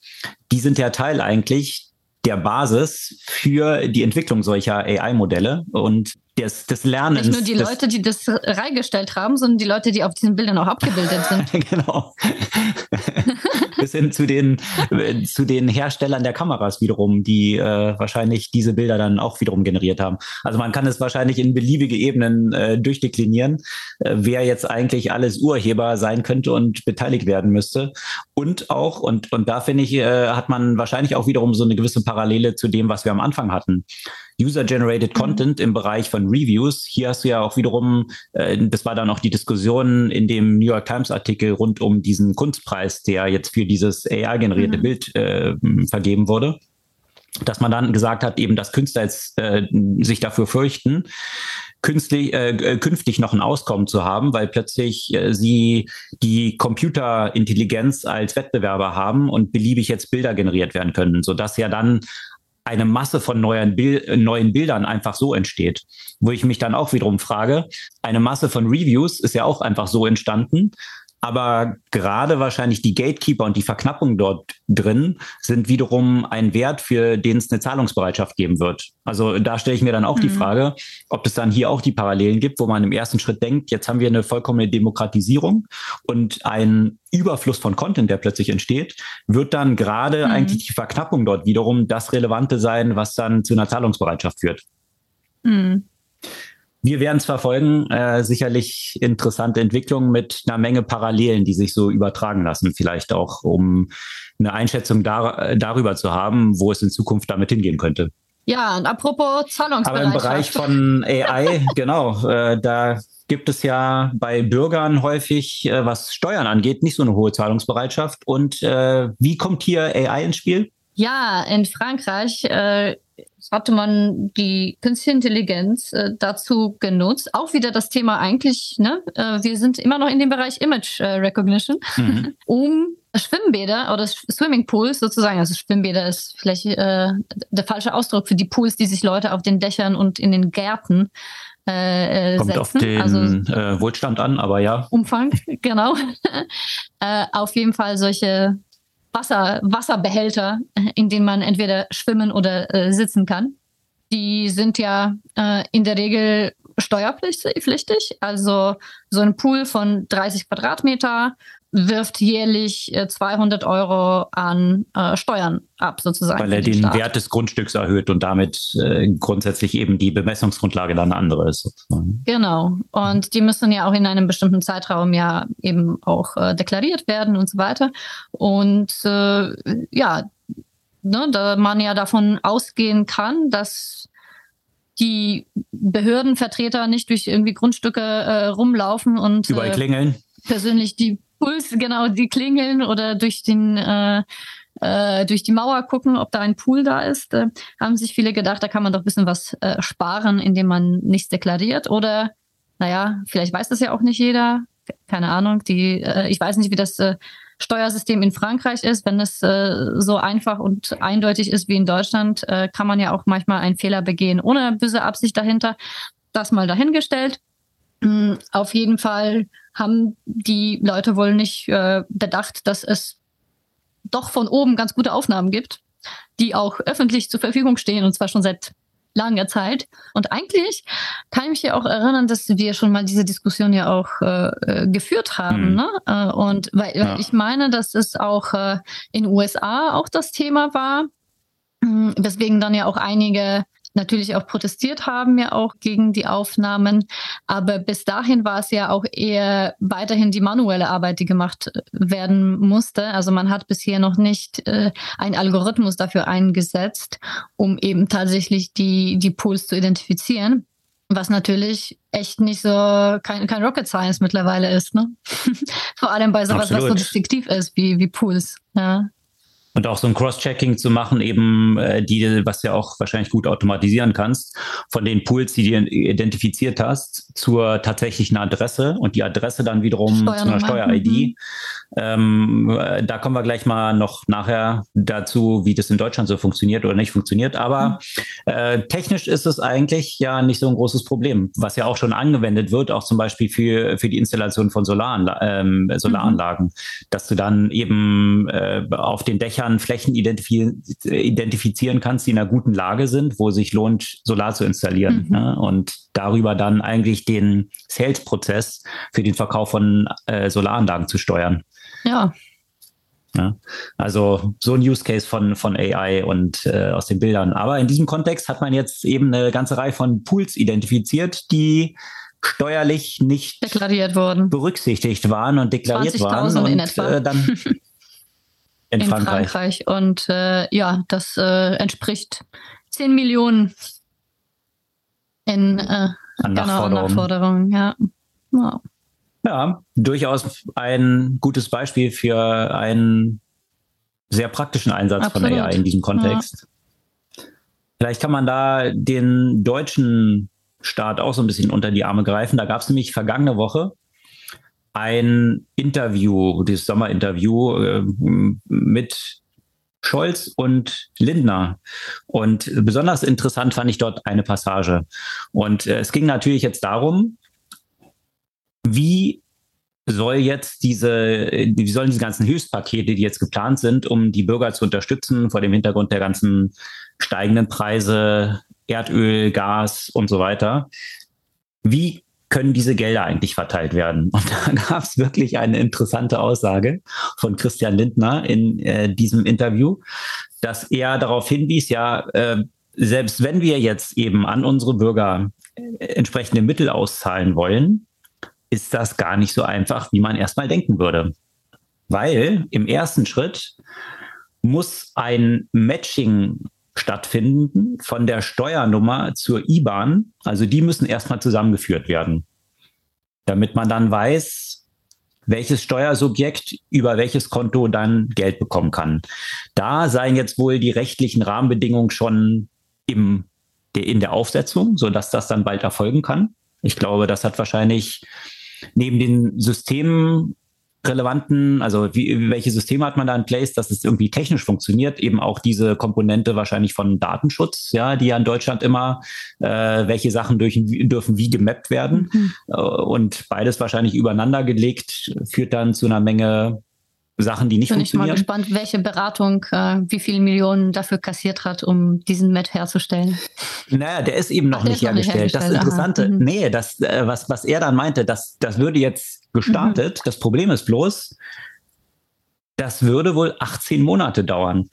die sind ja Teil eigentlich der Basis für die Entwicklung solcher AI-Modelle und des, des Lernens. Nicht nur die Leute, die das reingestellt haben, sondern die Leute, die auf diesen Bildern auch abgebildet sind. genau. Bis hin zu den, zu den Herstellern der Kameras wiederum, die äh, wahrscheinlich diese Bilder dann auch wiederum generiert haben. Also man kann es wahrscheinlich in beliebige Ebenen äh, durchdeklinieren, äh, wer jetzt eigentlich alles Urheber sein könnte und beteiligt werden müsste. Und auch, und, und da finde ich, äh, hat man wahrscheinlich auch wiederum so eine gewisse Parallele zu dem, was wir am Anfang hatten. User-Generated mhm. Content im Bereich von Reviews. Hier hast du ja auch wiederum, äh, das war dann auch die Diskussion in dem New York Times Artikel rund um diesen Kunstpreis, der jetzt für dieses AI-generierte mhm. Bild äh, vergeben wurde dass man dann gesagt hat, eben, dass Künstler jetzt äh, sich dafür fürchten, künstlich, äh, äh, künftig noch ein Auskommen zu haben, weil plötzlich äh, sie die Computerintelligenz als Wettbewerber haben und beliebig jetzt Bilder generiert werden können, sodass ja dann eine Masse von neuen, Bil neuen Bildern einfach so entsteht. Wo ich mich dann auch wiederum frage, eine Masse von Reviews ist ja auch einfach so entstanden, aber gerade wahrscheinlich die Gatekeeper und die Verknappung dort drin sind wiederum ein Wert, für den es eine Zahlungsbereitschaft geben wird. Also da stelle ich mir dann auch mhm. die Frage, ob es dann hier auch die Parallelen gibt, wo man im ersten Schritt denkt, jetzt haben wir eine vollkommene Demokratisierung und ein Überfluss von Content, der plötzlich entsteht, wird dann gerade mhm. eigentlich die Verknappung dort wiederum das Relevante sein, was dann zu einer Zahlungsbereitschaft führt. Mhm. Wir werden es verfolgen. Äh, sicherlich interessante Entwicklungen mit einer Menge Parallelen, die sich so übertragen lassen. Vielleicht auch, um eine Einschätzung dar darüber zu haben, wo es in Zukunft damit hingehen könnte. Ja, und apropos Zahlungsbereitschaft. Aber im Bereich von AI, genau, äh, da gibt es ja bei Bürgern häufig, äh, was Steuern angeht, nicht so eine hohe Zahlungsbereitschaft. Und äh, wie kommt hier AI ins Spiel? Ja, in Frankreich äh, hatte man die künstliche Intelligenz äh, dazu genutzt. Auch wieder das Thema eigentlich, ne? Äh, wir sind immer noch in dem Bereich Image äh, Recognition, mhm. um Schwimmbäder oder Swimmingpools sozusagen, also Schwimmbäder ist vielleicht äh, der falsche Ausdruck für die Pools, die sich Leute auf den Dächern und in den Gärten äh, äh Kommt setzen. auf den also, äh, Wohlstand an, aber ja. Umfang, genau. äh, auf jeden Fall solche Wasser, Wasserbehälter, in denen man entweder schwimmen oder äh, sitzen kann. Die sind ja äh, in der Regel steuerpflichtig. Also so ein Pool von 30 Quadratmeter wirft jährlich 200 äh, Euro an äh, Steuern ab, sozusagen. Weil er den, den Wert des Grundstücks erhöht und damit äh, grundsätzlich eben die Bemessungsgrundlage dann eine andere ist. Sozusagen. Genau. Und die müssen ja auch in einem bestimmten Zeitraum ja eben auch äh, deklariert werden und so weiter. Und äh, ja, ne, da man ja davon ausgehen kann, dass die Behördenvertreter nicht durch irgendwie Grundstücke rumlaufen und überall klingeln. Persönlich die Puls, genau, die klingeln oder durch den äh, äh, durch die Mauer gucken, ob da ein Pool da ist. Äh, haben sich viele gedacht, da kann man doch ein bisschen was äh, sparen, indem man nichts deklariert. Oder, naja, vielleicht weiß das ja auch nicht jeder. Keine Ahnung. Die, äh, ich weiß nicht, wie das äh, Steuersystem in Frankreich ist. Wenn es äh, so einfach und eindeutig ist wie in Deutschland, äh, kann man ja auch manchmal einen Fehler begehen, ohne böse Absicht dahinter. Das mal dahingestellt. Mhm, auf jeden Fall haben die Leute wohl nicht äh, bedacht, dass es doch von oben ganz gute Aufnahmen gibt, die auch öffentlich zur Verfügung stehen und zwar schon seit langer Zeit. Und eigentlich kann ich mich ja auch erinnern, dass wir schon mal diese Diskussion ja auch äh, äh geführt haben. Mhm. Ne? Äh, und weil ja. ich meine, dass es auch äh, in USA auch das Thema war, hm, weswegen dann ja auch einige natürlich auch protestiert haben, ja auch gegen die Aufnahmen. Aber bis dahin war es ja auch eher weiterhin die manuelle Arbeit, die gemacht werden musste. Also man hat bisher noch nicht äh, einen Algorithmus dafür eingesetzt, um eben tatsächlich die, die Pools zu identifizieren. Was natürlich echt nicht so kein, kein Rocket Science mittlerweile ist, ne? Vor allem bei sowas, Absolut. was so distinktiv ist wie, wie Pools. Ja. Und auch so ein Cross-Checking zu machen, eben äh, die, was ja auch wahrscheinlich gut automatisieren kannst, von den Pools, die du identifiziert hast, zur tatsächlichen Adresse und die Adresse dann wiederum zu einer Steuer-ID. Mhm. Ähm, äh, da kommen wir gleich mal noch nachher dazu, wie das in Deutschland so funktioniert oder nicht funktioniert. Aber mhm. äh, technisch ist es eigentlich ja nicht so ein großes Problem, was ja auch schon angewendet wird, auch zum Beispiel für, für die Installation von Solaranla ähm, Solaranlagen, mhm. dass du dann eben äh, auf den Dächern Dächern Flächen identifizieren kannst, die in einer guten Lage sind, wo sich lohnt, Solar zu installieren. Mhm. Ne? Und darüber dann eigentlich den Sales-Prozess für den Verkauf von äh, Solaranlagen zu steuern. Ja. Ja, also so ein Use Case von, von AI und äh, aus den Bildern. Aber in diesem Kontext hat man jetzt eben eine ganze Reihe von Pools identifiziert, die steuerlich nicht deklariert wurden, berücksichtigt waren und deklariert waren. Und äh, dann in, in Frankreich. Frankreich. Und äh, ja, das äh, entspricht 10 Millionen in äh, an Nachforderungen. Nachforderungen. Ja. Wow. ja, durchaus ein gutes Beispiel für einen sehr praktischen Einsatz Absolut. von AI in diesem Kontext. Ja. Vielleicht kann man da den deutschen Staat auch so ein bisschen unter die Arme greifen. Da gab es nämlich vergangene Woche ein Interview, das Sommerinterview äh, mit Scholz und Lindner. Und besonders interessant fand ich dort eine Passage. Und äh, es ging natürlich jetzt darum, wie soll jetzt diese, wie sollen diese ganzen Hilfspakete, die jetzt geplant sind, um die Bürger zu unterstützen vor dem Hintergrund der ganzen steigenden Preise, Erdöl, Gas und so weiter, wie können diese Gelder eigentlich verteilt werden? Und da gab es wirklich eine interessante Aussage von Christian Lindner in äh, diesem Interview, dass er darauf hinwies, ja, äh, selbst wenn wir jetzt eben an unsere Bürger äh, entsprechende Mittel auszahlen wollen, ist das gar nicht so einfach, wie man erstmal denken würde. Weil im ersten Schritt muss ein Matching stattfinden von der Steuernummer zur IBAN. Also die müssen erstmal zusammengeführt werden, damit man dann weiß, welches Steuersubjekt über welches Konto dann Geld bekommen kann. Da seien jetzt wohl die rechtlichen Rahmenbedingungen schon im, in der Aufsetzung, so dass das dann bald erfolgen kann. Ich glaube, das hat wahrscheinlich neben den Systemen relevanten, also wie, welche Systeme hat man da in place, dass es irgendwie technisch funktioniert, eben auch diese Komponente wahrscheinlich von Datenschutz, ja, die ja in Deutschland immer, äh, welche Sachen durch, dürfen wie gemappt werden. Mhm. Äh, und beides wahrscheinlich übereinander gelegt, führt dann zu einer Menge Sachen, die nicht Bin funktionieren. Ich bin mal gespannt, welche Beratung, äh, wie viele Millionen dafür kassiert hat, um diesen Met herzustellen. Naja, der ist eben noch, Ach, nicht, hergestellt. Noch nicht, hergestellt. Das Interessante, mhm. nee, das, äh, was, was er dann meinte, das, das würde jetzt gestartet. Mhm. Das Problem ist bloß, das würde wohl 18 Monate dauern.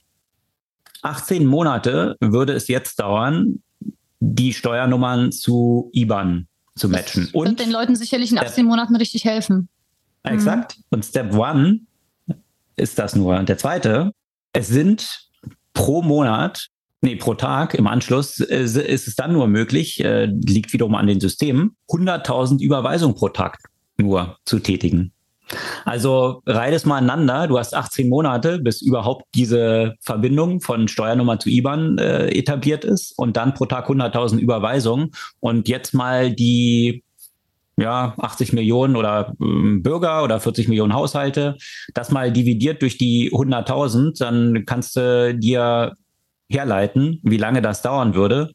18 Monate würde es jetzt dauern, die Steuernummern zu IBAN zu matchen. Das wird den Leuten sicherlich in 18 Monaten richtig helfen. Exakt. Mhm. Und Step One ist das nur. Der zweite, es sind pro Monat, nee, pro Tag im Anschluss ist, ist es dann nur möglich, äh, liegt wiederum an den Systemen, 100.000 Überweisungen pro Tag nur zu tätigen. Also reih es mal aneinander. Du hast 18 Monate, bis überhaupt diese Verbindung von Steuernummer zu IBAN äh, etabliert ist und dann pro Tag 100.000 Überweisungen. Und jetzt mal die ja, 80 Millionen oder äh, Bürger oder 40 Millionen Haushalte, das mal dividiert durch die 100.000, dann kannst du dir herleiten, wie lange das dauern würde,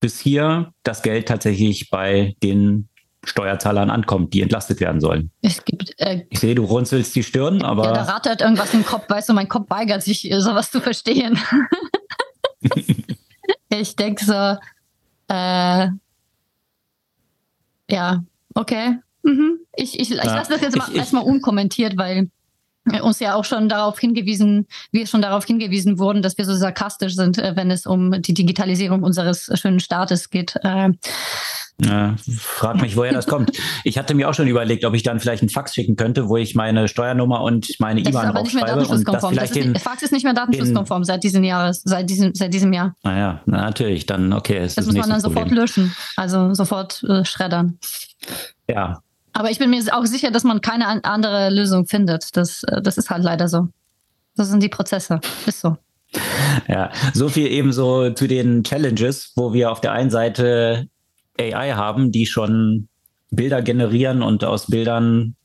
bis hier das Geld tatsächlich bei den Steuerzahlern ankommt, die entlastet werden sollen. Es gibt, äh, ich sehe, du runzelst die Stirn, aber. Ja, da rattert irgendwas im Kopf, weißt du, mein Kopf weigert sich, sowas zu verstehen. ich denke so, äh, ja, okay. Mhm. Ich, ich, ich ja, lasse das jetzt mal, erstmal unkommentiert, weil uns ja auch schon darauf hingewiesen, wir schon darauf hingewiesen wurden, dass wir so sarkastisch sind, äh, wenn es um die Digitalisierung unseres schönen Staates geht. Äh, ja, frag mich, woher das kommt. Ich hatte mir auch schon überlegt, ob ich dann vielleicht einen Fax schicken könnte, wo ich meine Steuernummer und meine IBAN draufschreibe. Und das vielleicht das ist, den, Fax ist nicht mehr datenschutzkonform seit diesem Jahres, seit diesem, seit diesem Jahr. Naja, na, natürlich, dann okay. das muss man dann Problem. sofort löschen, also sofort äh, schreddern. Ja, aber ich bin mir auch sicher, dass man keine andere Lösung findet. Das, äh, das ist halt leider so. Das sind die Prozesse. Ist so. Ja, so viel ebenso zu den Challenges, wo wir auf der einen Seite AI haben, die schon Bilder generieren und aus Bildern,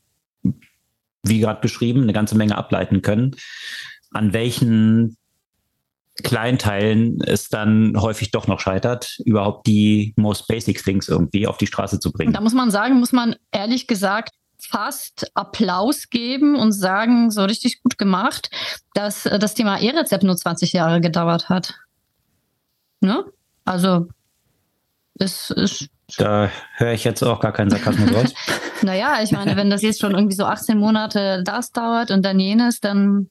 wie gerade beschrieben, eine ganze Menge ableiten können. An welchen Kleinteilen es dann häufig doch noch scheitert, überhaupt die most basic things irgendwie auf die Straße zu bringen. Da muss man sagen, muss man ehrlich gesagt fast Applaus geben und sagen, so richtig gut gemacht, dass das Thema E-Rezept nur 20 Jahre gedauert hat. Ne? Also es ist da höre ich jetzt auch gar keinen Sarkasmus raus. naja, ich meine, wenn das jetzt schon irgendwie so 18 Monate das dauert und dann jenes, dann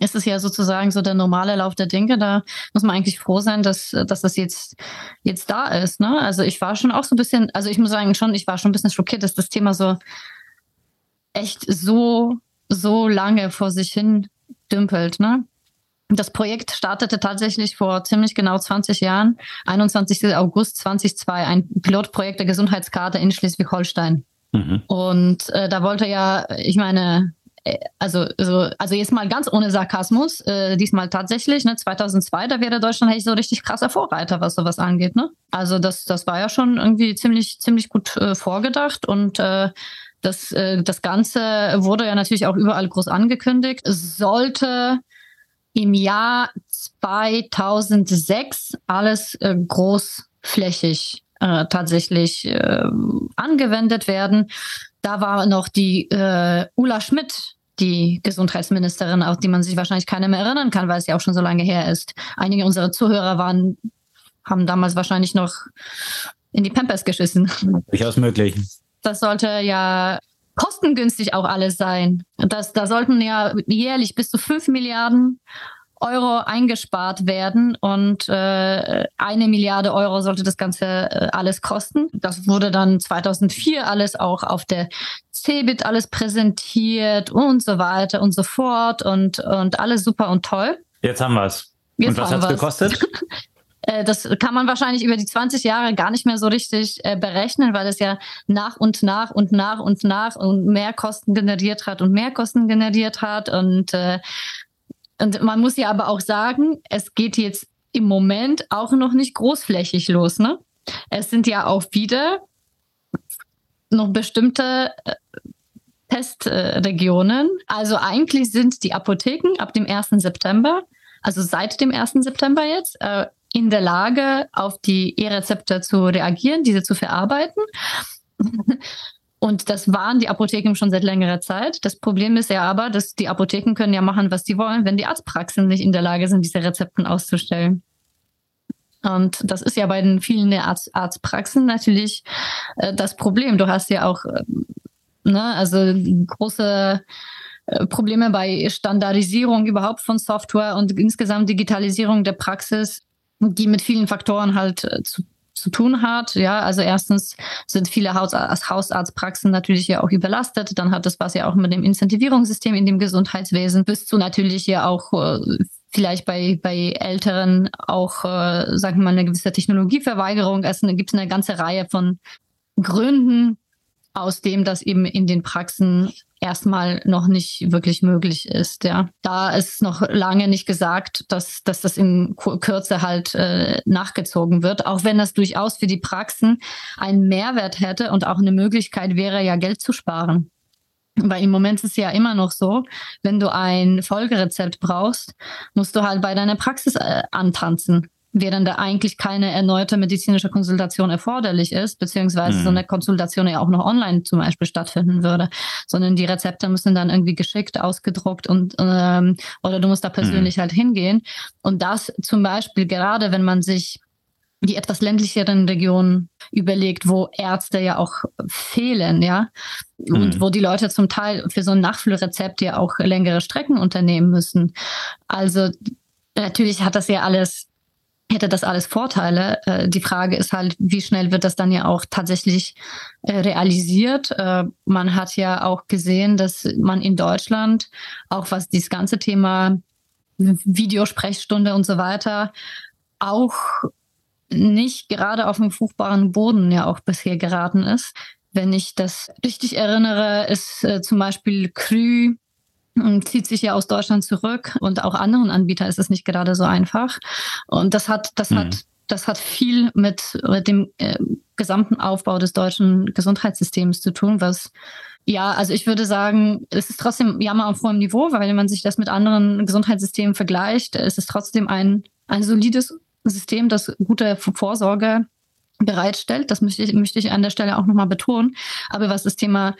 ist es ja sozusagen so der normale Lauf der Dinge. Da muss man eigentlich froh sein, dass, dass das jetzt, jetzt da ist. Ne? Also ich war schon auch so ein bisschen, also ich muss sagen schon, ich war schon ein bisschen schockiert, dass das Thema so echt so, so lange vor sich hin dümpelt. Ne? Das Projekt startete tatsächlich vor ziemlich genau 20 Jahren, 21. August 2002, ein Pilotprojekt der Gesundheitskarte in Schleswig-Holstein. Mhm. Und äh, da wollte ja, ich meine, äh, also, so, also jetzt mal ganz ohne Sarkasmus, äh, diesmal tatsächlich, ne, 2002, da wäre Deutschland eigentlich so richtig krasser Vorreiter, was sowas angeht, ne? Also das, das war ja schon irgendwie ziemlich, ziemlich gut äh, vorgedacht und äh, das, äh, das Ganze wurde ja natürlich auch überall groß angekündigt. Sollte im Jahr 2006 alles äh, großflächig äh, tatsächlich äh, angewendet werden. Da war noch die äh, Ulla Schmidt, die Gesundheitsministerin, auf die man sich wahrscheinlich keiner mehr erinnern kann, weil es ja auch schon so lange her ist. Einige unserer Zuhörer waren, haben damals wahrscheinlich noch in die Pampers geschissen. Durchaus möglich. Das sollte ja kostengünstig auch alles sein. Das, da sollten ja jährlich bis zu 5 Milliarden Euro eingespart werden und äh, eine Milliarde Euro sollte das Ganze äh, alles kosten. Das wurde dann 2004 alles auch auf der CeBIT alles präsentiert und so weiter und so fort und, und alles super und toll. Jetzt haben wir es. Und was hat es gekostet? Äh, das kann man wahrscheinlich über die 20 Jahre gar nicht mehr so richtig äh, berechnen, weil es ja nach und nach und nach und nach und mehr Kosten generiert hat und mehr Kosten generiert hat. Und äh, und man muss ja aber auch sagen, es geht jetzt im Moment auch noch nicht großflächig los. Ne? Es sind ja auch wieder noch bestimmte äh, Testregionen. Also eigentlich sind die Apotheken ab dem 1. September, also seit dem 1. September jetzt, äh, in der Lage, auf die E-Rezepte zu reagieren, diese zu verarbeiten. Und das waren die Apotheken schon seit längerer Zeit. Das Problem ist ja aber, dass die Apotheken können ja machen, was sie wollen, wenn die Arztpraxen nicht in der Lage sind, diese Rezepten auszustellen. Und das ist ja bei den vielen der Arzt, Arztpraxen natürlich äh, das Problem. Du hast ja auch, äh, ne, also große äh, Probleme bei Standardisierung überhaupt von Software und insgesamt Digitalisierung der Praxis, die mit vielen Faktoren halt äh, zu zu tun hat. Ja, also erstens sind viele Haus Hausarztpraxen natürlich ja auch überlastet. Dann hat das was ja auch mit dem Incentivierungssystem in dem Gesundheitswesen bis zu natürlich ja auch äh, vielleicht bei, bei Älteren auch, äh, sagen wir mal, eine gewisse Technologieverweigerung. Es gibt eine ganze Reihe von Gründen, aus dem das eben in den Praxen erstmal noch nicht wirklich möglich ist. Ja, da ist noch lange nicht gesagt, dass, dass das in Kürze halt äh, nachgezogen wird, auch wenn das durchaus für die Praxen einen Mehrwert hätte und auch eine Möglichkeit wäre, ja Geld zu sparen. Weil im Moment ist es ja immer noch so, wenn du ein Folgerezept brauchst, musst du halt bei deiner Praxis äh, antanzen während da eigentlich keine erneute medizinische Konsultation erforderlich ist, beziehungsweise mhm. so eine Konsultation ja auch noch online zum Beispiel stattfinden würde, sondern die Rezepte müssen dann irgendwie geschickt, ausgedruckt und ähm, oder du musst da persönlich mhm. halt hingehen. Und das zum Beispiel gerade, wenn man sich die etwas ländlicheren Regionen überlegt, wo Ärzte ja auch fehlen, ja, und mhm. wo die Leute zum Teil für so ein Nachfüllrezept ja auch längere Strecken unternehmen müssen. Also natürlich hat das ja alles hätte das alles Vorteile. Äh, die Frage ist halt, wie schnell wird das dann ja auch tatsächlich äh, realisiert? Äh, man hat ja auch gesehen, dass man in Deutschland, auch was dieses ganze Thema Videosprechstunde und so weiter, auch nicht gerade auf dem fruchtbaren Boden ja auch bisher geraten ist. Wenn ich das richtig erinnere, ist äh, zum Beispiel Krü zieht sich ja aus Deutschland zurück und auch anderen Anbietern ist es nicht gerade so einfach. Und das hat, das mhm. hat, das hat viel mit, mit dem äh, gesamten Aufbau des deutschen Gesundheitssystems zu tun, was ja, also ich würde sagen, es ist trotzdem Jammer auf hohem Niveau, weil wenn man sich das mit anderen Gesundheitssystemen vergleicht, ist es trotzdem ein, ein solides System, das gute Vorsorge bereitstellt. Das möchte ich, möchte ich an der Stelle auch nochmal betonen. Aber was das Thema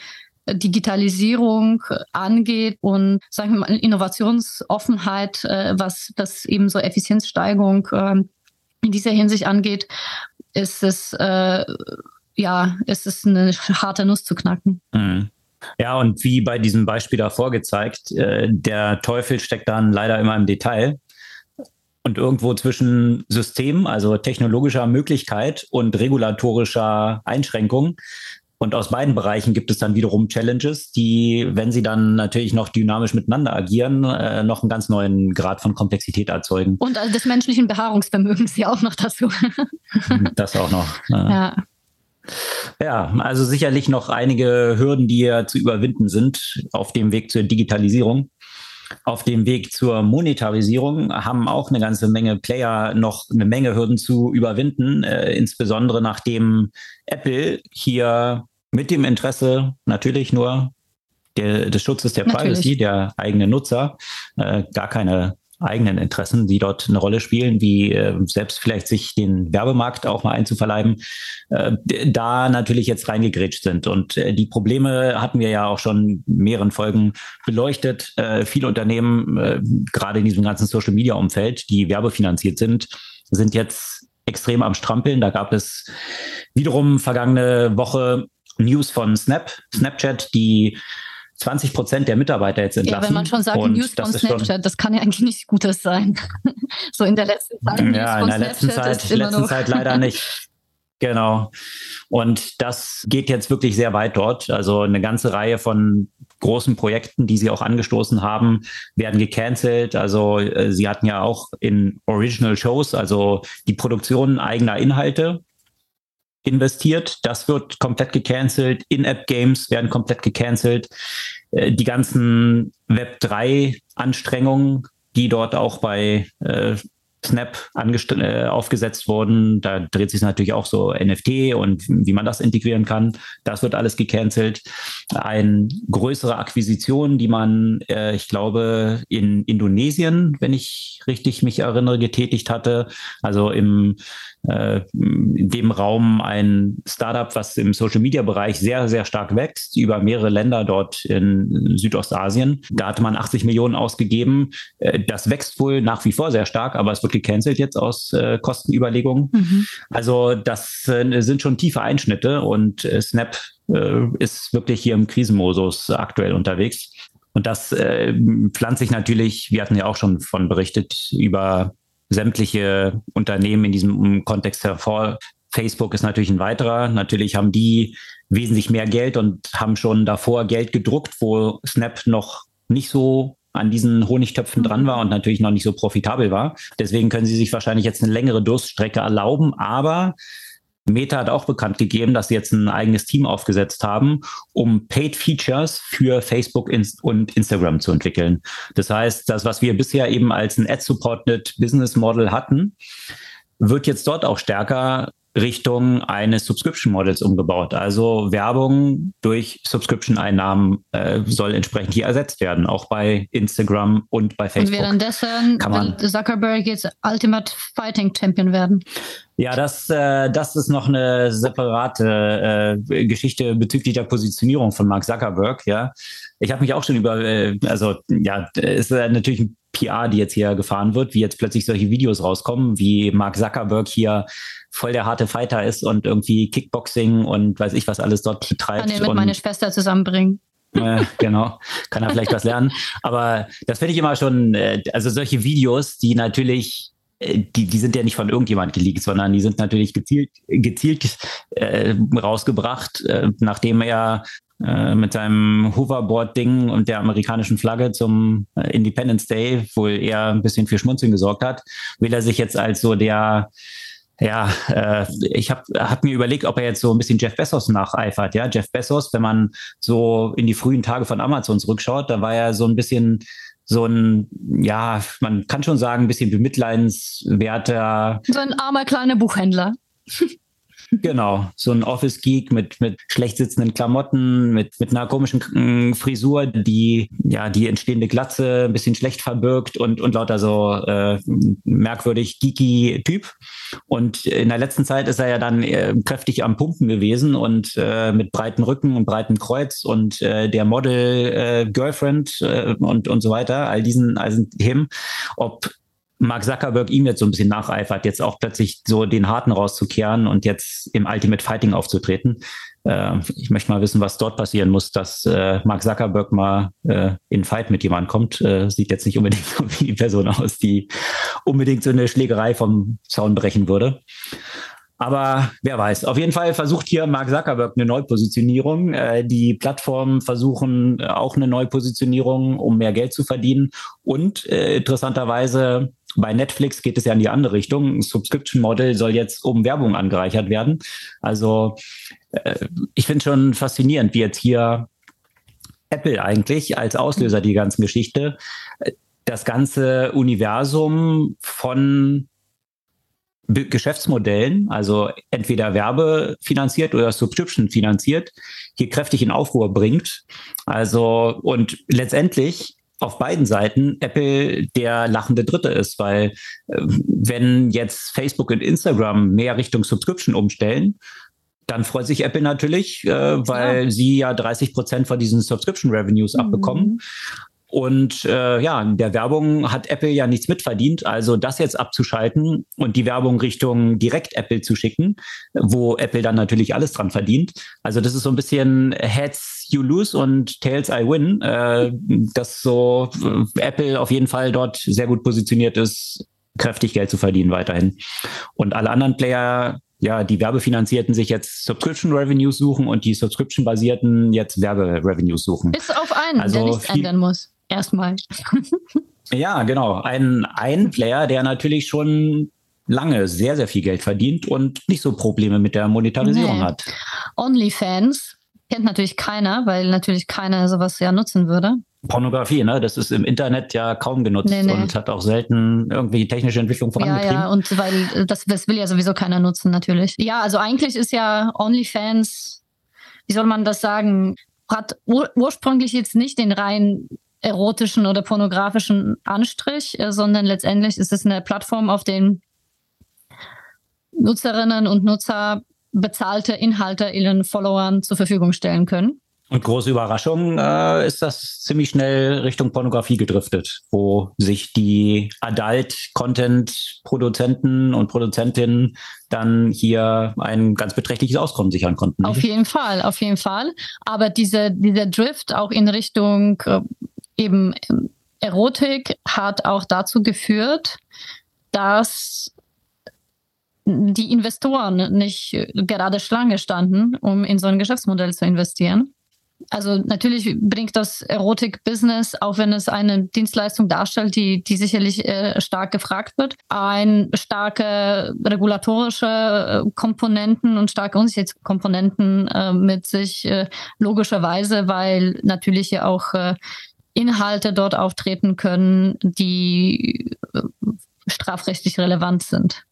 Digitalisierung angeht und sagen wir mal Innovationsoffenheit, äh, was das eben so Effizienzsteigerung äh, in dieser Hinsicht angeht, ist es äh, ja, ist es eine harte Nuss zu knacken. Mhm. Ja, und wie bei diesem Beispiel davor gezeigt, äh, der Teufel steckt dann leider immer im Detail. Und irgendwo zwischen System, also technologischer Möglichkeit und regulatorischer Einschränkung, und aus beiden Bereichen gibt es dann wiederum Challenges, die, wenn sie dann natürlich noch dynamisch miteinander agieren, äh, noch einen ganz neuen Grad von Komplexität erzeugen. Und also des menschlichen Beharrungsvermögens ja auch noch dazu. das auch noch. Äh. Ja. Ja, also sicherlich noch einige Hürden, die ja zu überwinden sind auf dem Weg zur Digitalisierung. Auf dem Weg zur Monetarisierung haben auch eine ganze Menge Player noch eine Menge Hürden zu überwinden, äh, insbesondere nachdem Apple hier mit dem Interesse natürlich nur der, des Schutzes der natürlich. Privacy der eigenen Nutzer äh, gar keine eigenen Interessen, die dort eine Rolle spielen, wie äh, selbst vielleicht sich den Werbemarkt auch mal einzuverleiben, äh, da natürlich jetzt reingegrätscht sind. Und äh, die Probleme hatten wir ja auch schon in mehreren Folgen beleuchtet. Äh, viele Unternehmen, äh, gerade in diesem ganzen Social-Media-Umfeld, die werbefinanziert sind, sind jetzt extrem am Strampeln. Da gab es wiederum vergangene Woche News von Snap, Snapchat, die 20 Prozent der Mitarbeiter jetzt entlassen. Ja, wenn man schon sagt, und News von Snapchat, das kann ja eigentlich nichts Gutes sein. so in der letzten Zeit. Ja, in der letzten Zeit, letzten Zeit leider nicht. Genau. Und das geht jetzt wirklich sehr weit dort. Also eine ganze Reihe von großen Projekten, die sie auch angestoßen haben, werden gecancelt. Also äh, sie hatten ja auch in Original Shows, also die Produktion eigener Inhalte, investiert. Das wird komplett gecancelt. In-App-Games werden komplett gecancelt. Äh, die ganzen Web3-Anstrengungen, die dort auch bei äh, Snap äh, aufgesetzt wurden. Da dreht sich natürlich auch so NFT und wie man das integrieren kann. Das wird alles gecancelt. Eine größere Akquisition, die man, äh, ich glaube, in Indonesien, wenn ich richtig mich erinnere, getätigt hatte. Also im äh, in dem Raum ein Startup, was im Social-Media-Bereich sehr, sehr stark wächst, über mehrere Länder dort in Südostasien. Da hatte man 80 Millionen ausgegeben. Äh, das wächst wohl nach wie vor sehr stark, aber es wird gecancelt jetzt aus äh, Kostenüberlegungen. Mhm. Also das äh, sind schon tiefe Einschnitte und äh, Snap äh, ist wirklich hier im Krisenmodus aktuell unterwegs. Und das äh, pflanzt sich natürlich, wir hatten ja auch schon von berichtet, über sämtliche Unternehmen in diesem Kontext hervor. Facebook ist natürlich ein weiterer. Natürlich haben die wesentlich mehr Geld und haben schon davor Geld gedruckt, wo Snap noch nicht so an diesen Honigtöpfen dran war und natürlich noch nicht so profitabel war. Deswegen können sie sich wahrscheinlich jetzt eine längere Durststrecke erlauben, aber Meta hat auch bekannt gegeben, dass sie jetzt ein eigenes Team aufgesetzt haben, um Paid Features für Facebook und Instagram zu entwickeln. Das heißt, das, was wir bisher eben als ein Ad-Supported Business Model hatten, wird jetzt dort auch stärker Richtung eines Subscription Models umgebaut. Also Werbung durch Subscription-Einnahmen äh, soll entsprechend hier ersetzt werden, auch bei Instagram und bei Facebook. Und währenddessen Kann man, will Zuckerberg jetzt Ultimate Fighting Champion werden. Ja, das, äh, das ist noch eine separate äh, Geschichte bezüglich der Positionierung von Mark Zuckerberg. Ja, ich habe mich auch schon über, äh, also ja, ist natürlich ein PR, die jetzt hier gefahren wird, wie jetzt plötzlich solche Videos rauskommen, wie Mark Zuckerberg hier voll der harte Fighter ist und irgendwie Kickboxing und weiß ich was alles dort betreibt. Kann den mit und, meine Schwester zusammenbringen. Äh, genau, kann er vielleicht was lernen. Aber das finde ich immer schon, äh, also solche Videos, die natürlich äh, die, die sind ja nicht von irgendjemand geleakt, sondern die sind natürlich gezielt, gezielt äh, rausgebracht, äh, nachdem er äh, mit seinem Hoverboard-Ding und der amerikanischen Flagge zum äh, Independence Day wohl eher ein bisschen für Schmunzeln gesorgt hat, will er sich jetzt als so der ja, äh, ich habe hab mir überlegt, ob er jetzt so ein bisschen Jeff Bezos nacheifert. Ja, Jeff Bezos, wenn man so in die frühen Tage von Amazon zurückschaut, da war er so ein bisschen so ein, ja, man kann schon sagen, ein bisschen bemitleidenswerter. So ein armer kleiner Buchhändler. Genau, so ein Office-Geek mit, mit schlecht sitzenden Klamotten, mit, mit einer komischen mm, Frisur, die ja die entstehende Glatze ein bisschen schlecht verbirgt und, und lauter so äh, merkwürdig geeky Typ. Und in der letzten Zeit ist er ja dann äh, kräftig am Pumpen gewesen und äh, mit breiten Rücken und breiten Kreuz und äh, der Model äh, Girlfriend äh, und, und so weiter, all diesen, all diesen Themen. Ob Mark Zuckerberg ihm jetzt so ein bisschen nacheifert, jetzt auch plötzlich so den Harten rauszukehren und jetzt im Ultimate Fighting aufzutreten. Äh, ich möchte mal wissen, was dort passieren muss, dass äh, Mark Zuckerberg mal äh, in Fight mit jemandem kommt. Äh, sieht jetzt nicht unbedingt wie die Person aus, die unbedingt so eine Schlägerei vom Zaun brechen würde. Aber wer weiß. Auf jeden Fall versucht hier Mark Zuckerberg eine Neupositionierung. Äh, die Plattformen versuchen auch eine Neupositionierung, um mehr Geld zu verdienen. Und äh, interessanterweise bei Netflix geht es ja in die andere Richtung. Ein Subscription Model soll jetzt um Werbung angereichert werden. Also äh, ich finde schon faszinierend, wie jetzt hier Apple eigentlich als Auslöser die ganzen Geschichte äh, das ganze Universum von Geschäftsmodellen, also entweder werbefinanziert oder Subscription finanziert, hier kräftig in Aufruhr bringt. Also und letztendlich auf beiden Seiten Apple der lachende Dritte ist, weil äh, wenn jetzt Facebook und Instagram mehr Richtung Subscription umstellen, dann freut sich Apple natürlich, äh, weil ja. sie ja 30 Prozent von diesen Subscription Revenues mhm. abbekommen. Und äh, ja, der Werbung hat Apple ja nichts mitverdient. Also das jetzt abzuschalten und die Werbung Richtung direkt Apple zu schicken, wo Apple dann natürlich alles dran verdient. Also das ist so ein bisschen Heads you lose und Tails I win. Äh, dass so äh, Apple auf jeden Fall dort sehr gut positioniert ist, kräftig Geld zu verdienen weiterhin. Und alle anderen Player ja, die Werbefinanzierten sich jetzt Subscription Revenues suchen und die Subscription-basierten jetzt Werberevenues suchen. Ist auf einen, also der nichts ändern muss erstmal. ja, genau. Ein, ein Player, der natürlich schon lange sehr, sehr viel Geld verdient und nicht so Probleme mit der Monetarisierung nee. hat. OnlyFans kennt natürlich keiner, weil natürlich keiner sowas ja nutzen würde. Pornografie, ne? Das ist im Internet ja kaum genutzt nee, nee. und hat auch selten irgendwie technische Entwicklung vorangetrieben. Ja, ja, und weil das, das will ja sowieso keiner nutzen, natürlich. Ja, also eigentlich ist ja OnlyFans, wie soll man das sagen, hat ur ursprünglich jetzt nicht den rein erotischen oder pornografischen Anstrich, äh, sondern letztendlich ist es eine Plattform, auf den Nutzerinnen und Nutzer bezahlte Inhalte ihren Followern zur Verfügung stellen können. Und große Überraschung äh, ist das ziemlich schnell Richtung Pornografie gedriftet, wo sich die Adult-Content-Produzenten und Produzentinnen dann hier ein ganz beträchtliches Auskommen sichern konnten. Auf jeden Fall, auf jeden Fall. Aber diese, dieser Drift auch in Richtung äh, eben Erotik hat auch dazu geführt, dass die Investoren nicht gerade Schlange standen, um in so ein Geschäftsmodell zu investieren. Also natürlich bringt das Erotik-Business, auch wenn es eine Dienstleistung darstellt, die, die sicherlich äh, stark gefragt wird, ein starke regulatorische äh, Komponenten und starke Unsicherheitskomponenten äh, mit sich, äh, logischerweise, weil natürlich ja auch äh, Inhalte dort auftreten können, die äh, strafrechtlich relevant sind.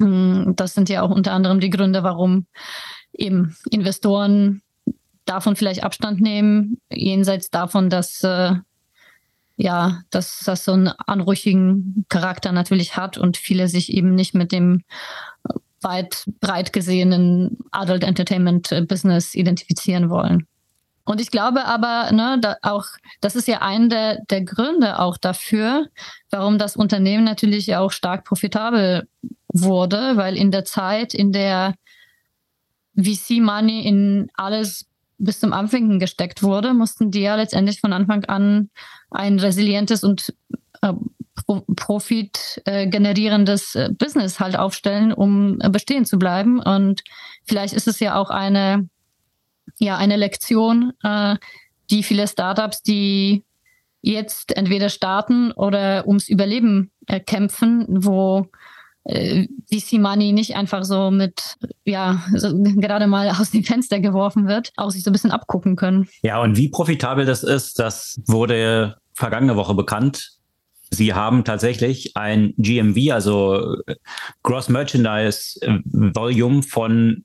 Hm, das sind ja auch unter anderem die Gründe, warum eben Investoren davon vielleicht Abstand nehmen, jenseits davon, dass äh, ja, dass das so einen anrüchigen Charakter natürlich hat und viele sich eben nicht mit dem weit breit gesehenen Adult Entertainment Business identifizieren wollen. Und ich glaube aber, ne, da auch, das ist ja ein der, der Gründe auch dafür, warum das Unternehmen natürlich auch stark profitabel wurde, weil in der Zeit, in der VC-Money in alles bis zum Anfängen gesteckt wurde, mussten die ja letztendlich von Anfang an ein resilientes und äh, Profit äh, generierendes äh, Business halt aufstellen, um äh, bestehen zu bleiben. Und vielleicht ist es ja auch eine, ja, eine Lektion, äh, die viele Startups, die jetzt entweder starten oder ums Überleben äh, kämpfen, wo äh, VC Money nicht einfach so mit, ja, so gerade mal aus dem Fenster geworfen wird, auch sich so ein bisschen abgucken können. Ja, und wie profitabel das ist, das wurde vergangene Woche bekannt. Sie haben tatsächlich ein GMV, also Gross Merchandise Volume von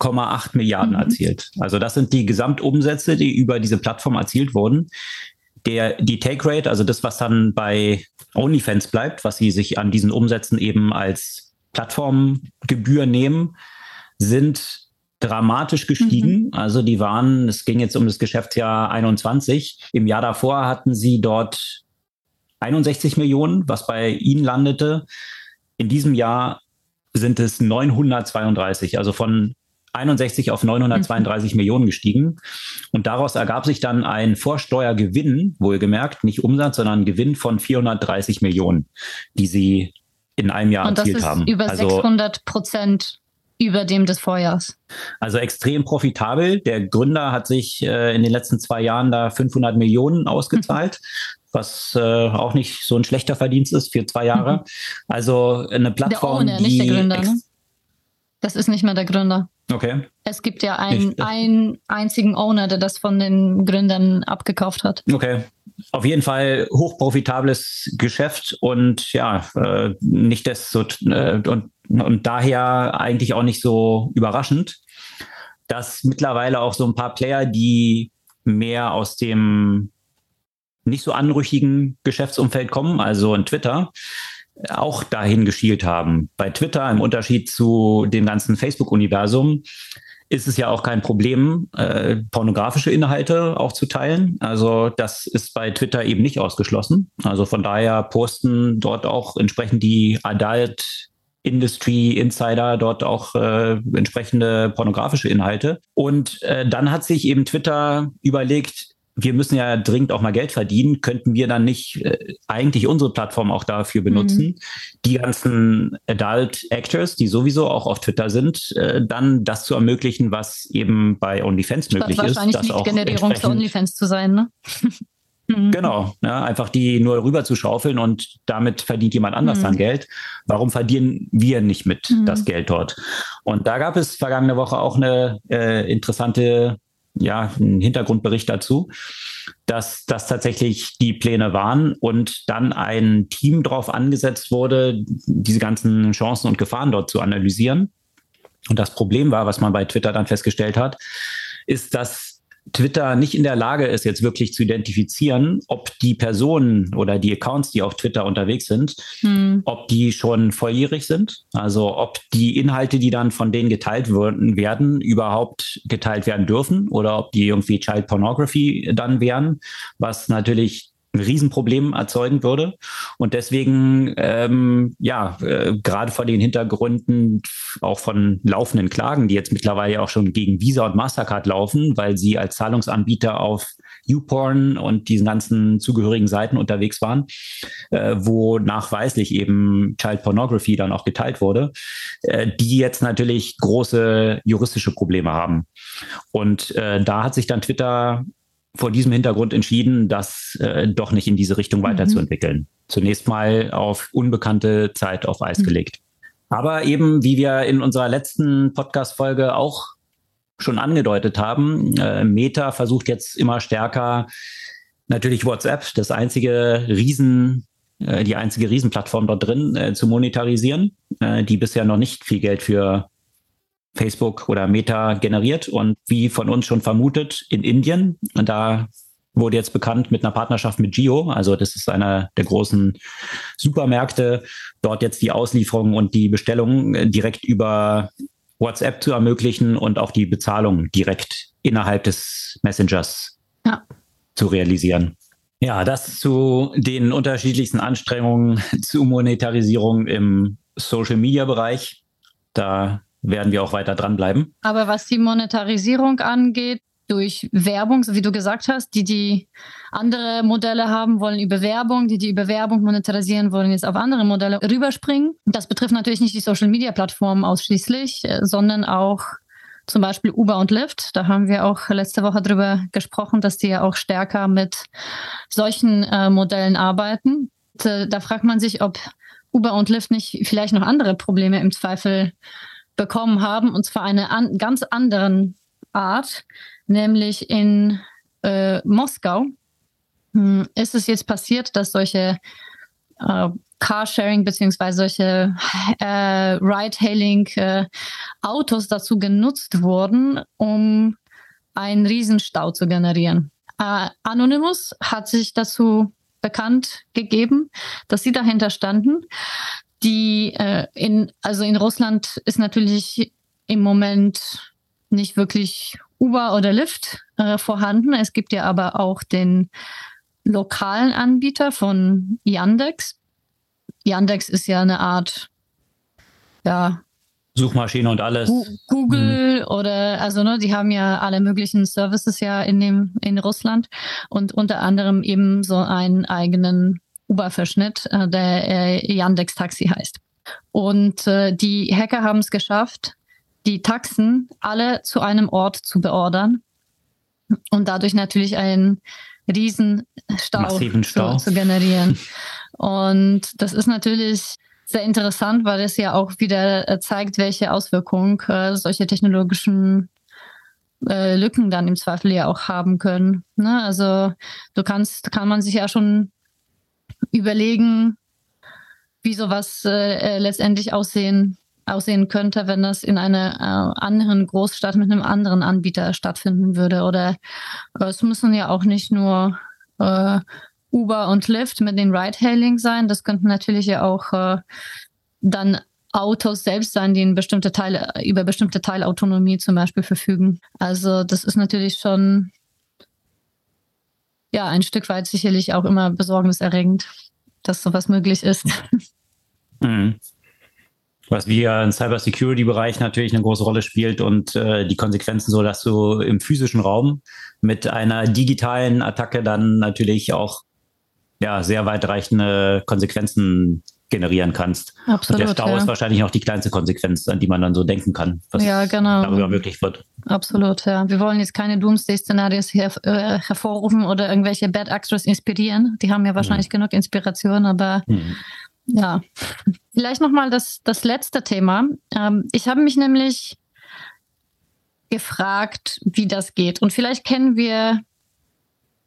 4,8 Milliarden mhm. erzielt. Also das sind die Gesamtumsätze, die über diese Plattform erzielt wurden der, die Take Rate, also das, was dann bei OnlyFans bleibt, was sie sich an diesen Umsätzen eben als Plattformgebühr nehmen, sind dramatisch gestiegen. Mhm. Also die waren, es ging jetzt um das Geschäftsjahr 21. Im Jahr davor hatten sie dort 61 Millionen, was bei ihnen landete. In diesem Jahr sind es 932, also von 61 auf 932 mhm. Millionen gestiegen. Und daraus ergab sich dann ein Vorsteuergewinn, wohlgemerkt, nicht Umsatz, sondern Gewinn von 430 Millionen, die sie in einem Jahr erzielt haben. Über also, 600 Prozent über dem des Vorjahrs. Also extrem profitabel. Der Gründer hat sich äh, in den letzten zwei Jahren da 500 Millionen ausgezahlt. Mhm. was äh, auch nicht so ein schlechter Verdienst ist für zwei Jahre. Mhm. Also eine Plattform, der Owner, die nicht der Gründer. Ne? Das ist nicht mehr der Gründer. Okay. Es gibt ja einen, einen einzigen Owner, der das von den Gründern abgekauft hat. Okay. Auf jeden Fall hochprofitables Geschäft und ja, äh, nicht desto äh, und, und daher eigentlich auch nicht so überraschend, dass mittlerweile auch so ein paar Player, die mehr aus dem nicht so anrüchigen Geschäftsumfeld kommen, also in Twitter, auch dahin geschielt haben. Bei Twitter, im Unterschied zu dem ganzen Facebook-Universum, ist es ja auch kein Problem, äh, pornografische Inhalte auch zu teilen. Also das ist bei Twitter eben nicht ausgeschlossen. Also von daher posten dort auch entsprechend die Adult Industry Insider dort auch äh, entsprechende pornografische Inhalte. Und äh, dann hat sich eben Twitter überlegt, wir müssen ja dringend auch mal Geld verdienen, könnten wir dann nicht äh, eigentlich unsere Plattform auch dafür benutzen, mhm. die ganzen Adult Actors, die sowieso auch auf Twitter sind, äh, dann das zu ermöglichen, was eben bei OnlyFans möglich ist. Wahrscheinlich nicht Generierung für OnlyFans zu sein, ne? Mhm. Genau, ja, einfach die nur rüber zu schaufeln und damit verdient jemand anders mhm. dann Geld. Warum verdienen wir nicht mit mhm. das Geld dort? Und da gab es vergangene Woche auch eine äh, interessante ja, einen Hintergrundbericht dazu, dass das tatsächlich die Pläne waren und dann ein Team darauf angesetzt wurde, diese ganzen Chancen und Gefahren dort zu analysieren. Und das Problem war, was man bei Twitter dann festgestellt hat, ist, dass Twitter nicht in der Lage ist, jetzt wirklich zu identifizieren, ob die Personen oder die Accounts, die auf Twitter unterwegs sind, hm. ob die schon volljährig sind. Also ob die Inhalte, die dann von denen geteilt werden, überhaupt geteilt werden dürfen oder ob die irgendwie Child Pornography dann wären, was natürlich ein Riesenproblem erzeugen würde. Und deswegen, ähm, ja, äh, gerade vor den Hintergründen auch von laufenden Klagen, die jetzt mittlerweile auch schon gegen Visa und Mastercard laufen, weil sie als Zahlungsanbieter auf YouPorn und diesen ganzen zugehörigen Seiten unterwegs waren, äh, wo nachweislich eben Child Pornography dann auch geteilt wurde, äh, die jetzt natürlich große juristische Probleme haben. Und äh, da hat sich dann Twitter vor diesem Hintergrund entschieden, das äh, doch nicht in diese Richtung weiterzuentwickeln. Mhm. Zunächst mal auf unbekannte Zeit auf Eis mhm. gelegt. Aber eben, wie wir in unserer letzten Podcast-Folge auch schon angedeutet haben, äh, Meta versucht jetzt immer stärker natürlich WhatsApp, das einzige Riesen, äh, die einzige Riesenplattform dort drin, äh, zu monetarisieren, äh, die bisher noch nicht viel Geld für Facebook oder Meta generiert und wie von uns schon vermutet in Indien. Und da wurde jetzt bekannt mit einer Partnerschaft mit Gio. Also das ist einer der großen Supermärkte. Dort jetzt die Auslieferung und die Bestellung äh, direkt über WhatsApp zu ermöglichen und auch die Bezahlung direkt innerhalb des Messengers ja. zu realisieren. Ja, das zu den unterschiedlichsten Anstrengungen zur Monetarisierung im Social-Media-Bereich. Da werden wir auch weiter dranbleiben. Aber was die Monetarisierung angeht, durch Werbung, so wie du gesagt hast, die, die andere Modelle haben, wollen über Werbung, die, die über Werbung monetarisieren, wollen jetzt auf andere Modelle rüberspringen. Das betrifft natürlich nicht die Social-Media-Plattformen ausschließlich, äh, sondern auch zum Beispiel Uber und Lyft. Da haben wir auch letzte Woche drüber gesprochen, dass die ja auch stärker mit solchen äh, Modellen arbeiten. Und, äh, da fragt man sich, ob Uber und Lyft nicht vielleicht noch andere Probleme im Zweifel bekommen haben, und zwar eine an, ganz anderen Art, nämlich in äh, Moskau hm, ist es jetzt passiert, dass solche äh, Carsharing beziehungsweise solche äh, Ride-Hailing-Autos äh, dazu genutzt wurden, um einen Riesenstau zu generieren. Äh, Anonymous hat sich dazu bekannt gegeben, dass sie dahinter standen die äh, in, also in Russland ist natürlich im Moment nicht wirklich Uber oder Lyft äh, vorhanden. Es gibt ja aber auch den lokalen Anbieter von Yandex. Yandex ist ja eine Art, ja. Suchmaschine und alles. Google mhm. oder, also, ne, die haben ja alle möglichen Services ja in dem, in Russland und unter anderem eben so einen eigenen Uber-Verschnitt, äh, der äh, Yandex Taxi heißt. Und äh, die Hacker haben es geschafft, die Taxen alle zu einem Ort zu beordern und dadurch natürlich einen riesen Stau, Stau. Zu, zu generieren. Und das ist natürlich sehr interessant, weil es ja auch wieder äh, zeigt, welche Auswirkungen äh, solche technologischen äh, Lücken dann im Zweifel ja auch haben können. Ne? Also du kannst, kann man sich ja schon überlegen, wie sowas äh, äh, letztendlich aussehen, aussehen könnte, wenn das in einer äh, anderen Großstadt mit einem anderen Anbieter stattfinden würde. Oder äh, es müssen ja auch nicht nur äh, Uber und Lyft mit den Ride-Hailing sein. Das könnten natürlich ja auch äh, dann Autos selbst sein, die in bestimmte Teile, über bestimmte Teilautonomie zum Beispiel verfügen. Also das ist natürlich schon ja, ein Stück weit sicherlich auch immer besorgniserregend, dass sowas möglich ist. Mhm. Was wir im Cybersecurity-Bereich natürlich eine große Rolle spielt und äh, die Konsequenzen so, dass du im physischen Raum mit einer digitalen Attacke dann natürlich auch ja, sehr weitreichende Konsequenzen generieren kannst. Absolut, und der Stau ja. ist wahrscheinlich noch die kleinste Konsequenz, an die man dann so denken kann, was ja, genau. darüber möglich wird. Absolut, ja. Wir wollen jetzt keine Doomsday-Szenarios her äh, hervorrufen oder irgendwelche Bad Actors inspirieren. Die haben ja wahrscheinlich mhm. genug Inspiration, aber mhm. ja. Vielleicht nochmal das, das letzte Thema. Ähm, ich habe mich nämlich gefragt, wie das geht. Und vielleicht kennen wir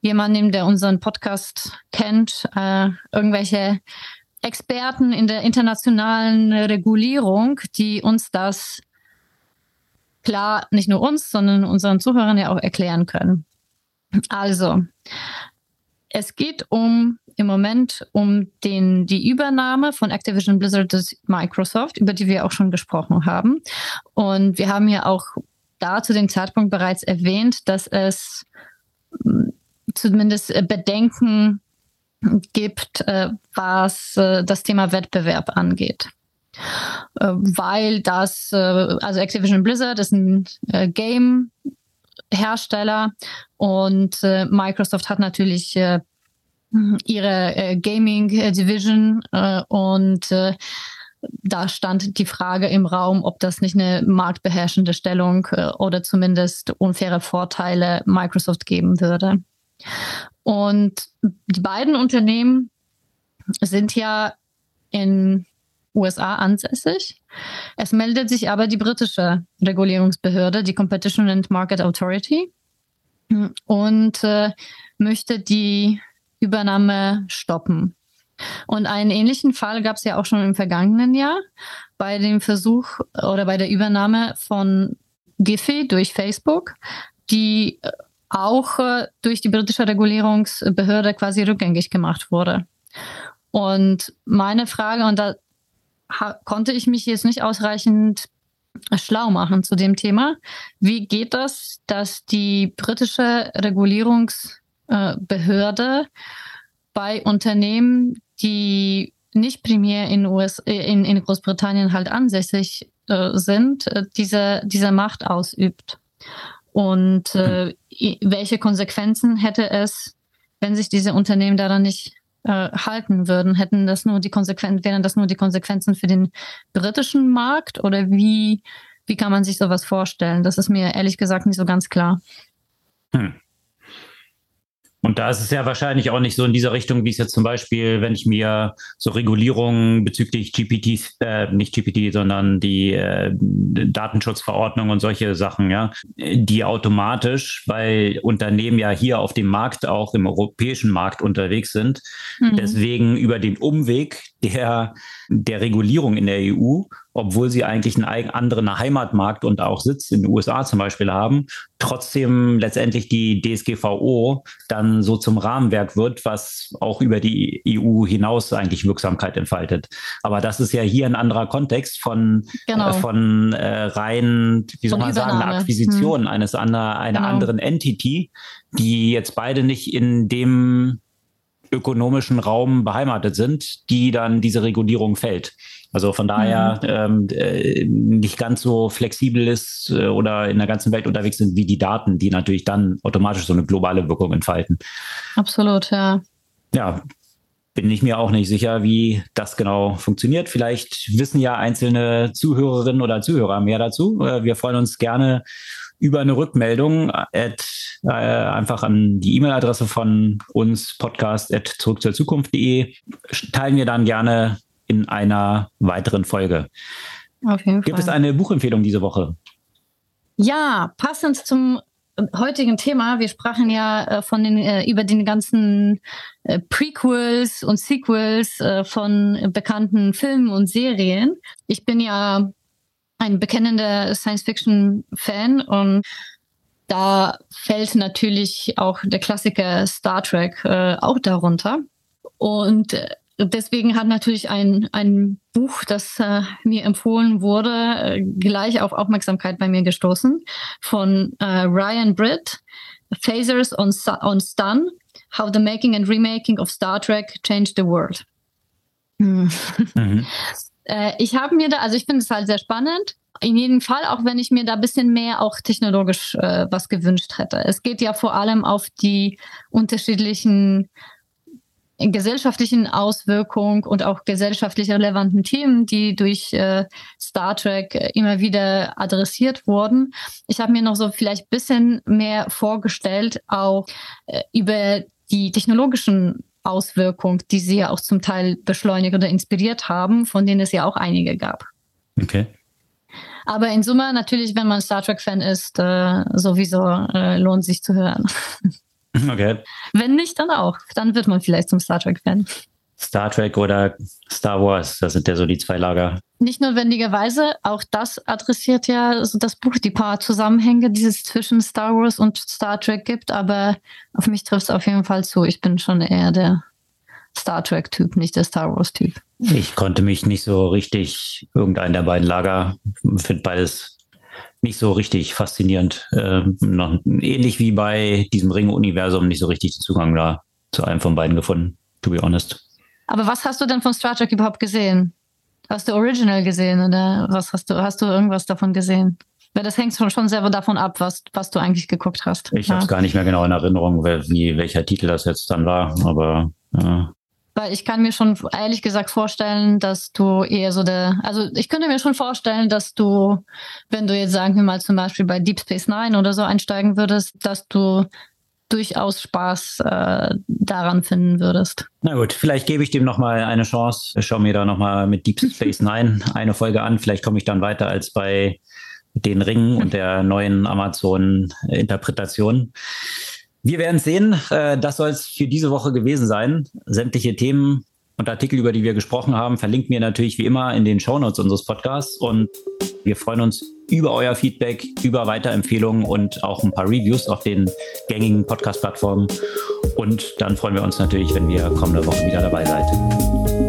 jemanden, der unseren Podcast kennt, äh, irgendwelche Experten in der internationalen Regulierung, die uns das klar nicht nur uns, sondern unseren Zuhörern ja auch erklären können. Also, es geht um im Moment um den, die Übernahme von Activision Blizzard durch Microsoft, über die wir auch schon gesprochen haben. Und wir haben ja auch da zu dem Zeitpunkt bereits erwähnt, dass es hm, zumindest Bedenken gibt, äh, was äh, das Thema Wettbewerb angeht. Äh, weil das, also Activision Blizzard ist ein Game Hersteller und Microsoft hat natürlich ihre Gaming Division und da stand die Frage im Raum, ob das nicht eine marktbeherrschende Stellung oder zumindest unfaire Vorteile Microsoft geben würde. Und die beiden Unternehmen sind ja in USA ansässig. Es meldet sich aber die britische Regulierungsbehörde, die Competition and Market Authority, und äh, möchte die Übernahme stoppen. Und einen ähnlichen Fall gab es ja auch schon im vergangenen Jahr bei dem Versuch oder bei der Übernahme von Giphy durch Facebook, die äh, auch äh, durch die britische Regulierungsbehörde quasi rückgängig gemacht wurde. Und meine Frage, und da konnte ich mich jetzt nicht ausreichend schlau machen zu dem Thema. Wie geht das, dass die britische Regulierungsbehörde bei Unternehmen, die nicht primär in, US, in, in Großbritannien halt ansässig äh, sind, äh, diese, diese Macht ausübt? Und äh, welche Konsequenzen hätte es, wenn sich diese Unternehmen daran nicht äh, halten würden? Hätten das nur die Konsequenzen, wären das nur die Konsequenzen für den britischen Markt oder wie, wie kann man sich sowas vorstellen? Das ist mir ehrlich gesagt nicht so ganz klar. Hm. Und da ist es ja wahrscheinlich auch nicht so in dieser Richtung, wie es jetzt zum Beispiel, wenn ich mir so Regulierungen bezüglich GPT, äh, nicht GPT, sondern die äh, Datenschutzverordnung und solche Sachen, ja, die automatisch, weil Unternehmen ja hier auf dem Markt, auch im europäischen Markt unterwegs sind, mhm. deswegen über den Umweg der, der Regulierung in der EU obwohl sie eigentlich einen anderen Heimatmarkt und auch Sitz in den USA zum Beispiel haben, trotzdem letztendlich die DSGVO dann so zum Rahmenwerk wird, was auch über die EU hinaus eigentlich Wirksamkeit entfaltet. Aber das ist ja hier ein anderer Kontext von, genau. äh, von äh, rein, wie soll man sagen, einer Akquisition hm. eines einer, einer genau. anderen Entity, die jetzt beide nicht in dem ökonomischen Raum beheimatet sind, die dann diese Regulierung fällt. Also von daher mhm. ähm, äh, nicht ganz so flexibel ist äh, oder in der ganzen Welt unterwegs sind wie die Daten, die natürlich dann automatisch so eine globale Wirkung entfalten. Absolut, ja. Ja, bin ich mir auch nicht sicher, wie das genau funktioniert. Vielleicht wissen ja einzelne Zuhörerinnen oder Zuhörer mehr dazu. Äh, wir freuen uns gerne über eine Rückmeldung at, äh, einfach an die E-Mail-Adresse von uns, podcast at zurück zur Zukunft.de. Teilen wir dann gerne in einer weiteren Folge. Auf jeden Gibt Fall. es eine Buchempfehlung diese Woche? Ja, passend zum heutigen Thema. Wir sprachen ja äh, von den äh, über den ganzen äh, Prequels und Sequels äh, von bekannten Filmen und Serien. Ich bin ja ein bekennender Science-Fiction-Fan und da fällt natürlich auch der Klassiker Star Trek äh, auch darunter. Und äh, deswegen hat natürlich ein, ein Buch, das äh, mir empfohlen wurde, äh, gleich auf Aufmerksamkeit bei mir gestoßen von äh, Ryan Britt, Phasers on, on Stun, How the Making and Remaking of Star Trek Changed the World. Hm. Mhm. Äh, ich habe mir da, also ich finde es halt sehr spannend. In jedem Fall, auch wenn ich mir da ein bisschen mehr auch technologisch äh, was gewünscht hätte. Es geht ja vor allem auf die unterschiedlichen gesellschaftlichen Auswirkungen und auch gesellschaftlich relevanten Themen, die durch äh, Star Trek äh, immer wieder adressiert wurden. Ich habe mir noch so vielleicht bisschen mehr vorgestellt, auch äh, über die technologischen Auswirkungen, die sie ja auch zum Teil beschleunigt oder inspiriert haben, von denen es ja auch einige gab. Okay. Aber in Summe natürlich, wenn man Star Trek-Fan ist, äh, sowieso äh, lohnt sich zu hören. Okay. Wenn nicht, dann auch. Dann wird man vielleicht zum Star Trek-Fan. Star Trek oder Star Wars, das sind ja so die zwei Lager. Nicht notwendigerweise, auch das adressiert ja so das Buch, die paar Zusammenhänge, die es zwischen Star Wars und Star Trek gibt, aber auf mich trifft es auf jeden Fall zu. Ich bin schon eher der Star Trek-Typ, nicht der Star Wars-Typ. Ich konnte mich nicht so richtig, irgendein der beiden Lager, finde beides nicht so richtig faszinierend. Äh, noch, ähnlich wie bei diesem Ring-Universum nicht so richtig den Zugang da zu einem von beiden gefunden, to be honest. Aber was hast du denn von Star Trek überhaupt gesehen? Hast du Original gesehen oder was hast du, hast du irgendwas davon gesehen? Weil das hängt schon, schon selber davon ab, was, was du eigentlich geguckt hast. Ich ja. habe es gar nicht mehr genau in Erinnerung, wie, welcher Titel das jetzt dann war, aber ja. Weil ich kann mir schon ehrlich gesagt vorstellen, dass du eher so der, also ich könnte mir schon vorstellen, dass du, wenn du jetzt sagen wir mal zum Beispiel bei Deep Space Nine oder so einsteigen würdest, dass du durchaus Spaß äh, daran finden würdest. Na gut, vielleicht gebe ich dem nochmal eine Chance. Ich schaue mir da nochmal mit Deep Space Nine eine Folge an. Vielleicht komme ich dann weiter als bei den Ringen und der neuen Amazon-Interpretation. Wir werden sehen. Äh, das soll es für diese Woche gewesen sein. Sämtliche Themen und Artikel, über die wir gesprochen haben, verlinken wir natürlich wie immer in den Shownotes unseres Podcasts. Und wir freuen uns über euer Feedback, über Weiterempfehlungen und auch ein paar Reviews auf den gängigen Podcast-Plattformen. Und dann freuen wir uns natürlich, wenn wir kommende Woche wieder dabei seid.